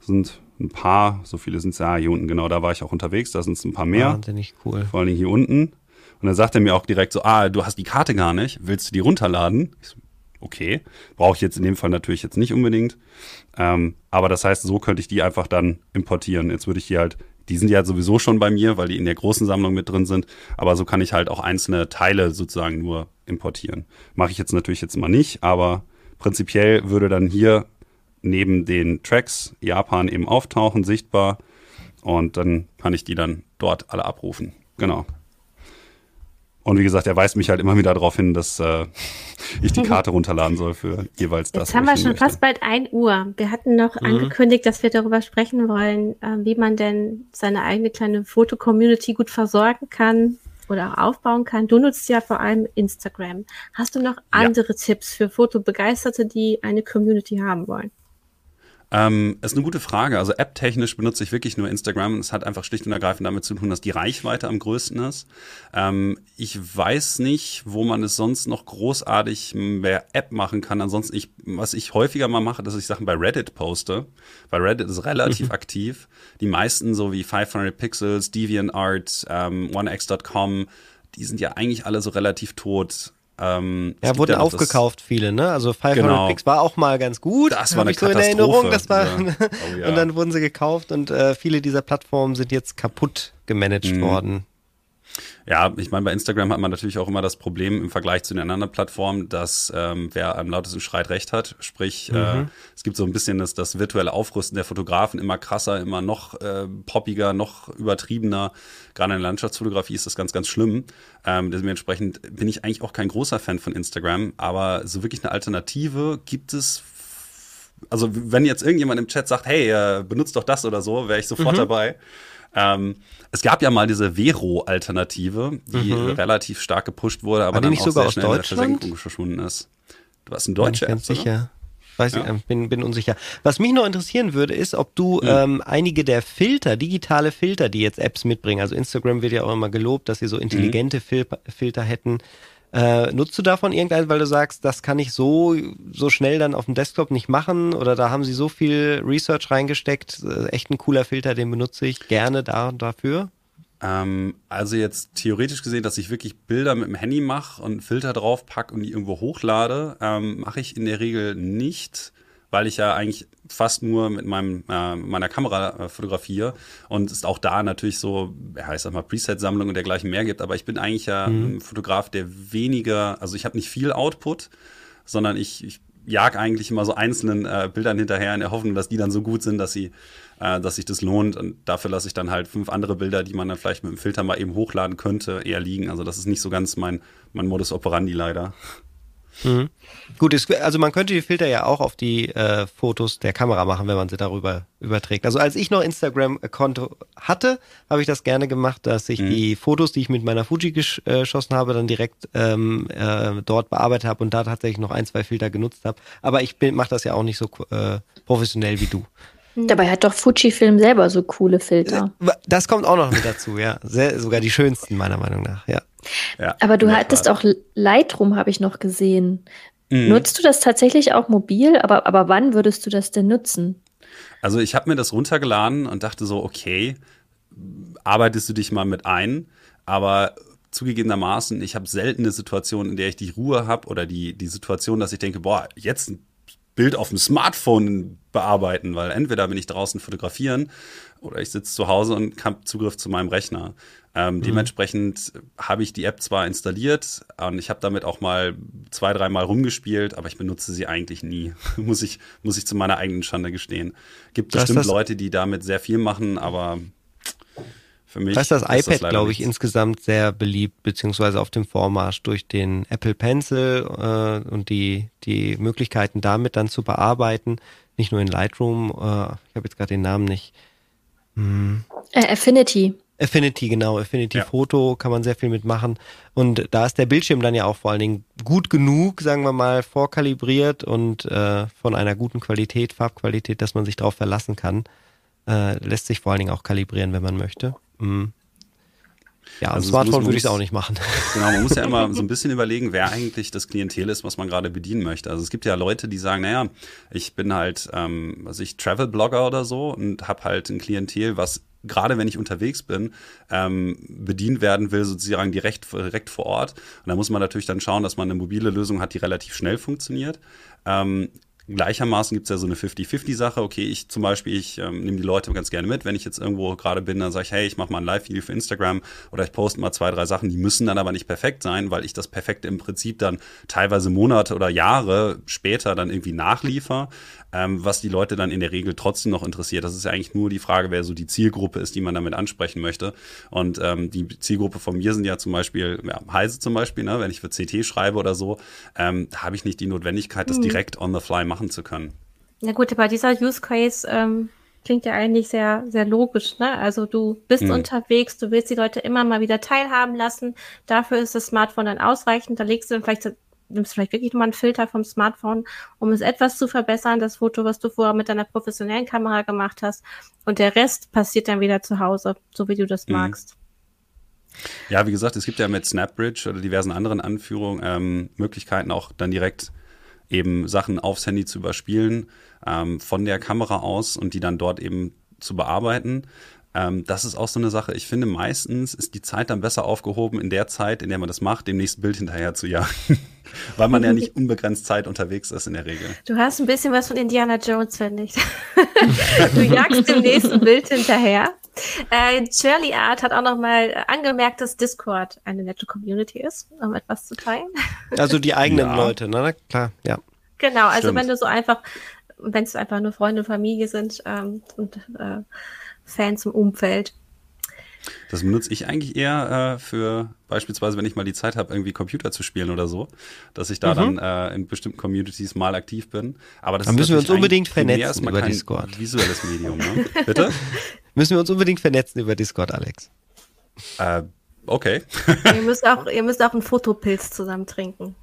Sind ein paar, so viele sind es ja hier unten, genau, da war ich auch unterwegs, da sind es ein paar mehr. Wahnsinnig cool. Vor allem hier unten. Und dann sagt er mir auch direkt so, ah, du hast die Karte gar nicht, willst du die runterladen? So, okay, brauche ich jetzt in dem Fall natürlich jetzt nicht unbedingt. Ähm, aber das heißt, so könnte ich die einfach dann importieren. Jetzt würde ich hier halt die sind ja sowieso schon bei mir, weil die in der großen Sammlung mit drin sind. Aber so kann ich halt auch einzelne Teile sozusagen nur importieren. Mache ich jetzt natürlich jetzt mal nicht, aber prinzipiell würde dann hier neben den Tracks Japan eben auftauchen, sichtbar. Und dann kann ich die dann dort alle abrufen. Genau. Und wie gesagt, er weist mich halt immer wieder darauf hin, dass äh, ich die Karte runterladen soll für jeweils das. Jetzt haben wir schon möchte. fast bald ein Uhr. Wir hatten noch mhm. angekündigt, dass wir darüber sprechen wollen, äh, wie man denn seine eigene kleine Foto-Community gut versorgen kann oder auch aufbauen kann. Du nutzt ja vor allem Instagram. Hast du noch andere ja. Tipps für Fotobegeisterte, die eine Community haben wollen? Ähm, ist eine gute Frage. Also app-technisch benutze ich wirklich nur Instagram. Es hat einfach schlicht und ergreifend damit zu tun, dass die Reichweite am größten ist. Ähm, ich weiß nicht, wo man es sonst noch großartig mehr App machen kann. Ansonsten, ich, was ich häufiger mal mache, dass ich Sachen bei Reddit poste. Weil Reddit ist relativ mhm. aktiv. Die meisten, so wie 500 Pixels, DeviantArt, ähm, OneX.com, die sind ja eigentlich alle so relativ tot. Ähm, ja, wurden ja aufgekauft viele, ne? Also 500 genau. Picks war auch mal ganz gut. Das war eine ich so in Erinnerung, das war ja. Oh, ja. und dann wurden sie gekauft und äh, viele dieser Plattformen sind jetzt kaputt gemanagt mhm. worden. Ja, ich meine, bei Instagram hat man natürlich auch immer das Problem im Vergleich zu den anderen Plattformen, dass ähm, wer am lautesten schreit, recht hat. Sprich, äh, mhm. äh, es gibt so ein bisschen das, das virtuelle Aufrüsten der Fotografen immer krasser, immer noch äh, poppiger, noch übertriebener. Gerade in der Landschaftsfotografie ist das ganz, ganz schlimm. Ähm, dementsprechend bin ich eigentlich auch kein großer Fan von Instagram, aber so wirklich eine Alternative gibt es also wenn jetzt irgendjemand im Chat sagt, hey, äh, benutzt doch das oder so, wäre ich sofort mhm. dabei. Ähm, es gab ja mal diese Vero-Alternative, die mhm. relativ stark gepusht wurde, aber dann auch sehr schnell in der Versenkung verschwunden ist. Du hast ein deutscher Ganz sicher. Weiß ja. ich, bin, bin unsicher. Was mich noch interessieren würde, ist, ob du mhm. ähm, einige der Filter, digitale Filter, die jetzt Apps mitbringen, also Instagram wird ja auch immer gelobt, dass sie so intelligente mhm. Fil Filter hätten, äh, nutzt du davon irgendeinen, weil du sagst, das kann ich so, so schnell dann auf dem Desktop nicht machen oder da haben sie so viel Research reingesteckt, äh, echt ein cooler Filter, den benutze ich gerne da und dafür? Ähm, also jetzt theoretisch gesehen, dass ich wirklich Bilder mit dem Handy mache und Filter drauf packe und die irgendwo hochlade, ähm, mache ich in der Regel nicht weil ich ja eigentlich fast nur mit meinem, äh, meiner Kamera äh, fotografiere und es auch da natürlich so, ja, ich sag mal, Preset-Sammlung und dergleichen mehr gibt, aber ich bin eigentlich ja mhm. ein Fotograf, der weniger, also ich habe nicht viel Output, sondern ich, ich jag eigentlich immer so einzelnen äh, Bildern hinterher in der Hoffnung, dass die dann so gut sind, dass sie, äh, dass sich das lohnt. Und dafür lasse ich dann halt fünf andere Bilder, die man dann vielleicht mit dem Filter mal eben hochladen könnte, eher liegen. Also das ist nicht so ganz mein, mein Modus operandi leider. Mhm. Gut, es, also man könnte die Filter ja auch auf die äh, Fotos der Kamera machen, wenn man sie darüber überträgt. Also als ich noch Instagram-Konto hatte, habe ich das gerne gemacht, dass ich mhm. die Fotos, die ich mit meiner Fuji gesch äh, geschossen habe, dann direkt ähm, äh, dort bearbeitet habe und da tatsächlich noch ein, zwei Filter genutzt habe. Aber ich mache das ja auch nicht so äh, professionell wie du. Dabei hat doch Fujifilm selber so coole Filter. Äh, das kommt auch noch mit dazu, ja. Sehr, sogar die schönsten, meiner Meinung nach, ja. Ja Aber du hattest auch Lightroom, habe ich noch gesehen. Mhm. Nutzt du das tatsächlich auch mobil? Aber, aber wann würdest du das denn nutzen? Also ich habe mir das runtergeladen und dachte so, okay, arbeitest du dich mal mit ein, aber zugegebenermaßen, ich habe selten eine Situation, in der ich die Ruhe habe oder die, die Situation, dass ich denke, boah, jetzt ein Bild auf dem Smartphone bearbeiten, weil entweder bin ich draußen fotografieren oder ich sitze zu Hause und habe Zugriff zu meinem Rechner. Ähm, mhm. Dementsprechend habe ich die App zwar installiert und ich habe damit auch mal zwei, dreimal rumgespielt, aber ich benutze sie eigentlich nie. muss, ich, muss ich zu meiner eigenen Schande gestehen. Gibt bestimmt Leute, die damit sehr viel machen, aber für mich. Da ist das iPad, glaube ich, nichts. insgesamt sehr beliebt, beziehungsweise auf dem Vormarsch durch den Apple Pencil äh, und die, die Möglichkeiten damit dann zu bearbeiten. Nicht nur in Lightroom, äh, ich habe jetzt gerade den Namen nicht. Hm. Äh, Affinity. Affinity, genau. Affinity ja. Foto kann man sehr viel mitmachen. Und da ist der Bildschirm dann ja auch vor allen Dingen gut genug, sagen wir mal, vorkalibriert und äh, von einer guten Qualität, Farbqualität, dass man sich darauf verlassen kann. Äh, lässt sich vor allen Dingen auch kalibrieren, wenn man möchte. Mhm. Ja, also Smartphone würde ich es auch nicht machen. Genau, man muss ja immer so ein bisschen überlegen, wer eigentlich das Klientel ist, was man gerade bedienen möchte. Also es gibt ja Leute, die sagen, naja, ich bin halt, ähm, was ich Travel-Blogger oder so und habe halt ein Klientel, was gerade wenn ich unterwegs bin, ähm, bedient werden will, sozusagen direkt, direkt vor Ort. Und da muss man natürlich dann schauen, dass man eine mobile Lösung hat, die relativ schnell funktioniert. Ähm, gleichermaßen gibt es ja so eine 50-50-Sache. Okay, ich zum Beispiel, ich ähm, nehme die Leute ganz gerne mit. Wenn ich jetzt irgendwo gerade bin, dann sage ich, hey, ich mache mal ein Live-Video für Instagram oder ich poste mal zwei, drei Sachen, die müssen dann aber nicht perfekt sein, weil ich das Perfekte im Prinzip dann teilweise Monate oder Jahre später dann irgendwie nachliefer, ähm, was die Leute dann in der Regel trotzdem noch interessiert. Das ist ja eigentlich nur die Frage, wer so die Zielgruppe ist, die man damit ansprechen möchte. Und ähm, die Zielgruppe von mir sind ja zum Beispiel, ja, Heise zum Beispiel, ne, wenn ich für CT schreibe oder so, ähm, habe ich nicht die Notwendigkeit, das mhm. direkt on the fly machen zu können. Ja gut, aber dieser Use Case ähm, klingt ja eigentlich sehr, sehr logisch. Ne? Also du bist mhm. unterwegs, du willst die Leute immer mal wieder teilhaben lassen. Dafür ist das Smartphone dann ausreichend. Da legst du dann vielleicht nimmst vielleicht wirklich nochmal einen Filter vom Smartphone, um es etwas zu verbessern, das Foto, was du vorher mit deiner professionellen Kamera gemacht hast. Und der Rest passiert dann wieder zu Hause, so wie du das mhm. magst. Ja, wie gesagt, es gibt ja mit Snapbridge oder diversen anderen Anführungen ähm, Möglichkeiten auch dann direkt eben Sachen aufs Handy zu überspielen ähm, von der Kamera aus und die dann dort eben zu bearbeiten. Ähm, das ist auch so eine Sache. Ich finde, meistens ist die Zeit dann besser aufgehoben in der Zeit, in der man das macht, dem nächsten Bild hinterher zu jagen. Weil man ja nicht unbegrenzt Zeit unterwegs ist in der Regel. Du hast ein bisschen was von Indiana Jones, finde ich. du jagst dem nächsten Bild hinterher. Äh, Shirley Art hat auch noch mal angemerkt, dass Discord eine nette Community ist, um etwas zu teilen. Also die eigenen ja. Leute, ne? Klar, ja. Genau, also Stimmt. wenn du so einfach, wenn es einfach nur Freunde und Familie sind ähm, und äh, Fans im Umfeld. Das benutze ich eigentlich eher äh, für beispielsweise, wenn ich mal die Zeit habe, irgendwie Computer zu spielen oder so, dass ich da mhm. dann äh, in bestimmten Communities mal aktiv bin. Aber das dann müssen wir uns unbedingt vernetzen über Discord. Visuelles Medium, ne? Bitte? müssen wir uns unbedingt vernetzen über Discord, Alex. Äh, okay. ihr, müsst auch, ihr müsst auch einen Fotopilz zusammen trinken.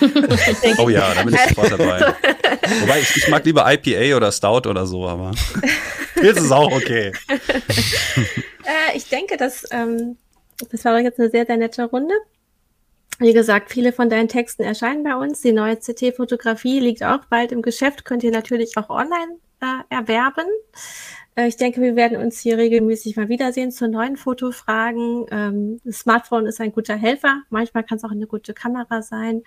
oh ja, da bin ich sofort dabei. Wobei, ich, ich mag lieber IPA oder Stout oder so, aber jetzt ist auch okay. äh, ich denke, dass ähm, das war jetzt eine sehr, sehr nette Runde. Wie gesagt, viele von deinen Texten erscheinen bei uns. Die neue CT-Fotografie liegt auch bald im Geschäft, könnt ihr natürlich auch online äh, erwerben. Äh, ich denke, wir werden uns hier regelmäßig mal wiedersehen zu neuen Fotofragen. Ähm, das Smartphone ist ein guter Helfer. Manchmal kann es auch eine gute Kamera sein.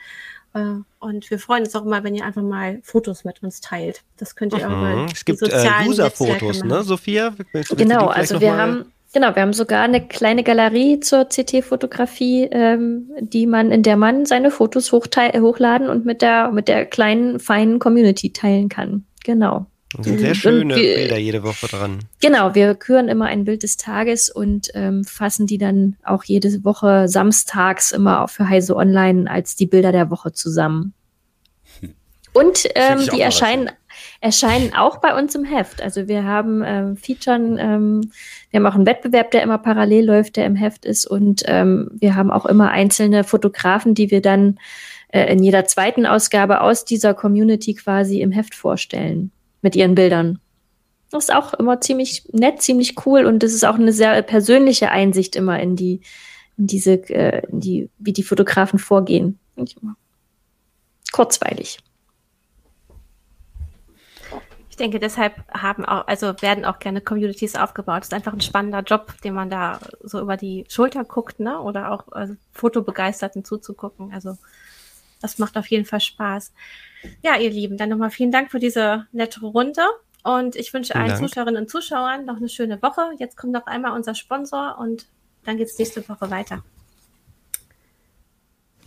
Äh, und wir freuen uns auch immer, wenn ihr einfach mal Fotos mit uns teilt. Das könnt ihr mhm. auch mal. Es gibt äh, User-Fotos, ne, Sophia? Genau, also wir haben Genau, wir haben sogar eine kleine Galerie zur CT-Fotografie, ähm, die man, in der man seine Fotos hochladen und mit der, mit der kleinen, feinen Community teilen kann. Genau. Und sind sehr schöne wir, Bilder jede Woche dran. Genau, wir küren immer ein Bild des Tages und ähm, fassen die dann auch jede Woche samstags immer auch für Heise Online als die Bilder der Woche zusammen. Hm. Und ähm, die erscheinen, erscheinen auch bei uns im Heft. Also wir haben ähm, Featuren, ähm, wir haben auch einen Wettbewerb, der immer parallel läuft, der im Heft ist. Und ähm, wir haben auch immer einzelne Fotografen, die wir dann äh, in jeder zweiten Ausgabe aus dieser Community quasi im Heft vorstellen mit ihren Bildern. Das ist auch immer ziemlich nett, ziemlich cool und das ist auch eine sehr persönliche Einsicht immer in die, in diese, äh, in die, wie die Fotografen vorgehen. Kurzweilig. Ich denke, deshalb haben auch, also werden auch gerne Communities aufgebaut. Das ist einfach ein spannender Job, den man da so über die Schulter guckt, ne? Oder auch also Fotobegeisterten zuzugucken. Also das macht auf jeden Fall Spaß. Ja, ihr Lieben, dann nochmal vielen Dank für diese nette Runde. Und ich wünsche allen Dank. Zuschauerinnen und Zuschauern noch eine schöne Woche. Jetzt kommt noch einmal unser Sponsor und dann geht es nächste Woche weiter.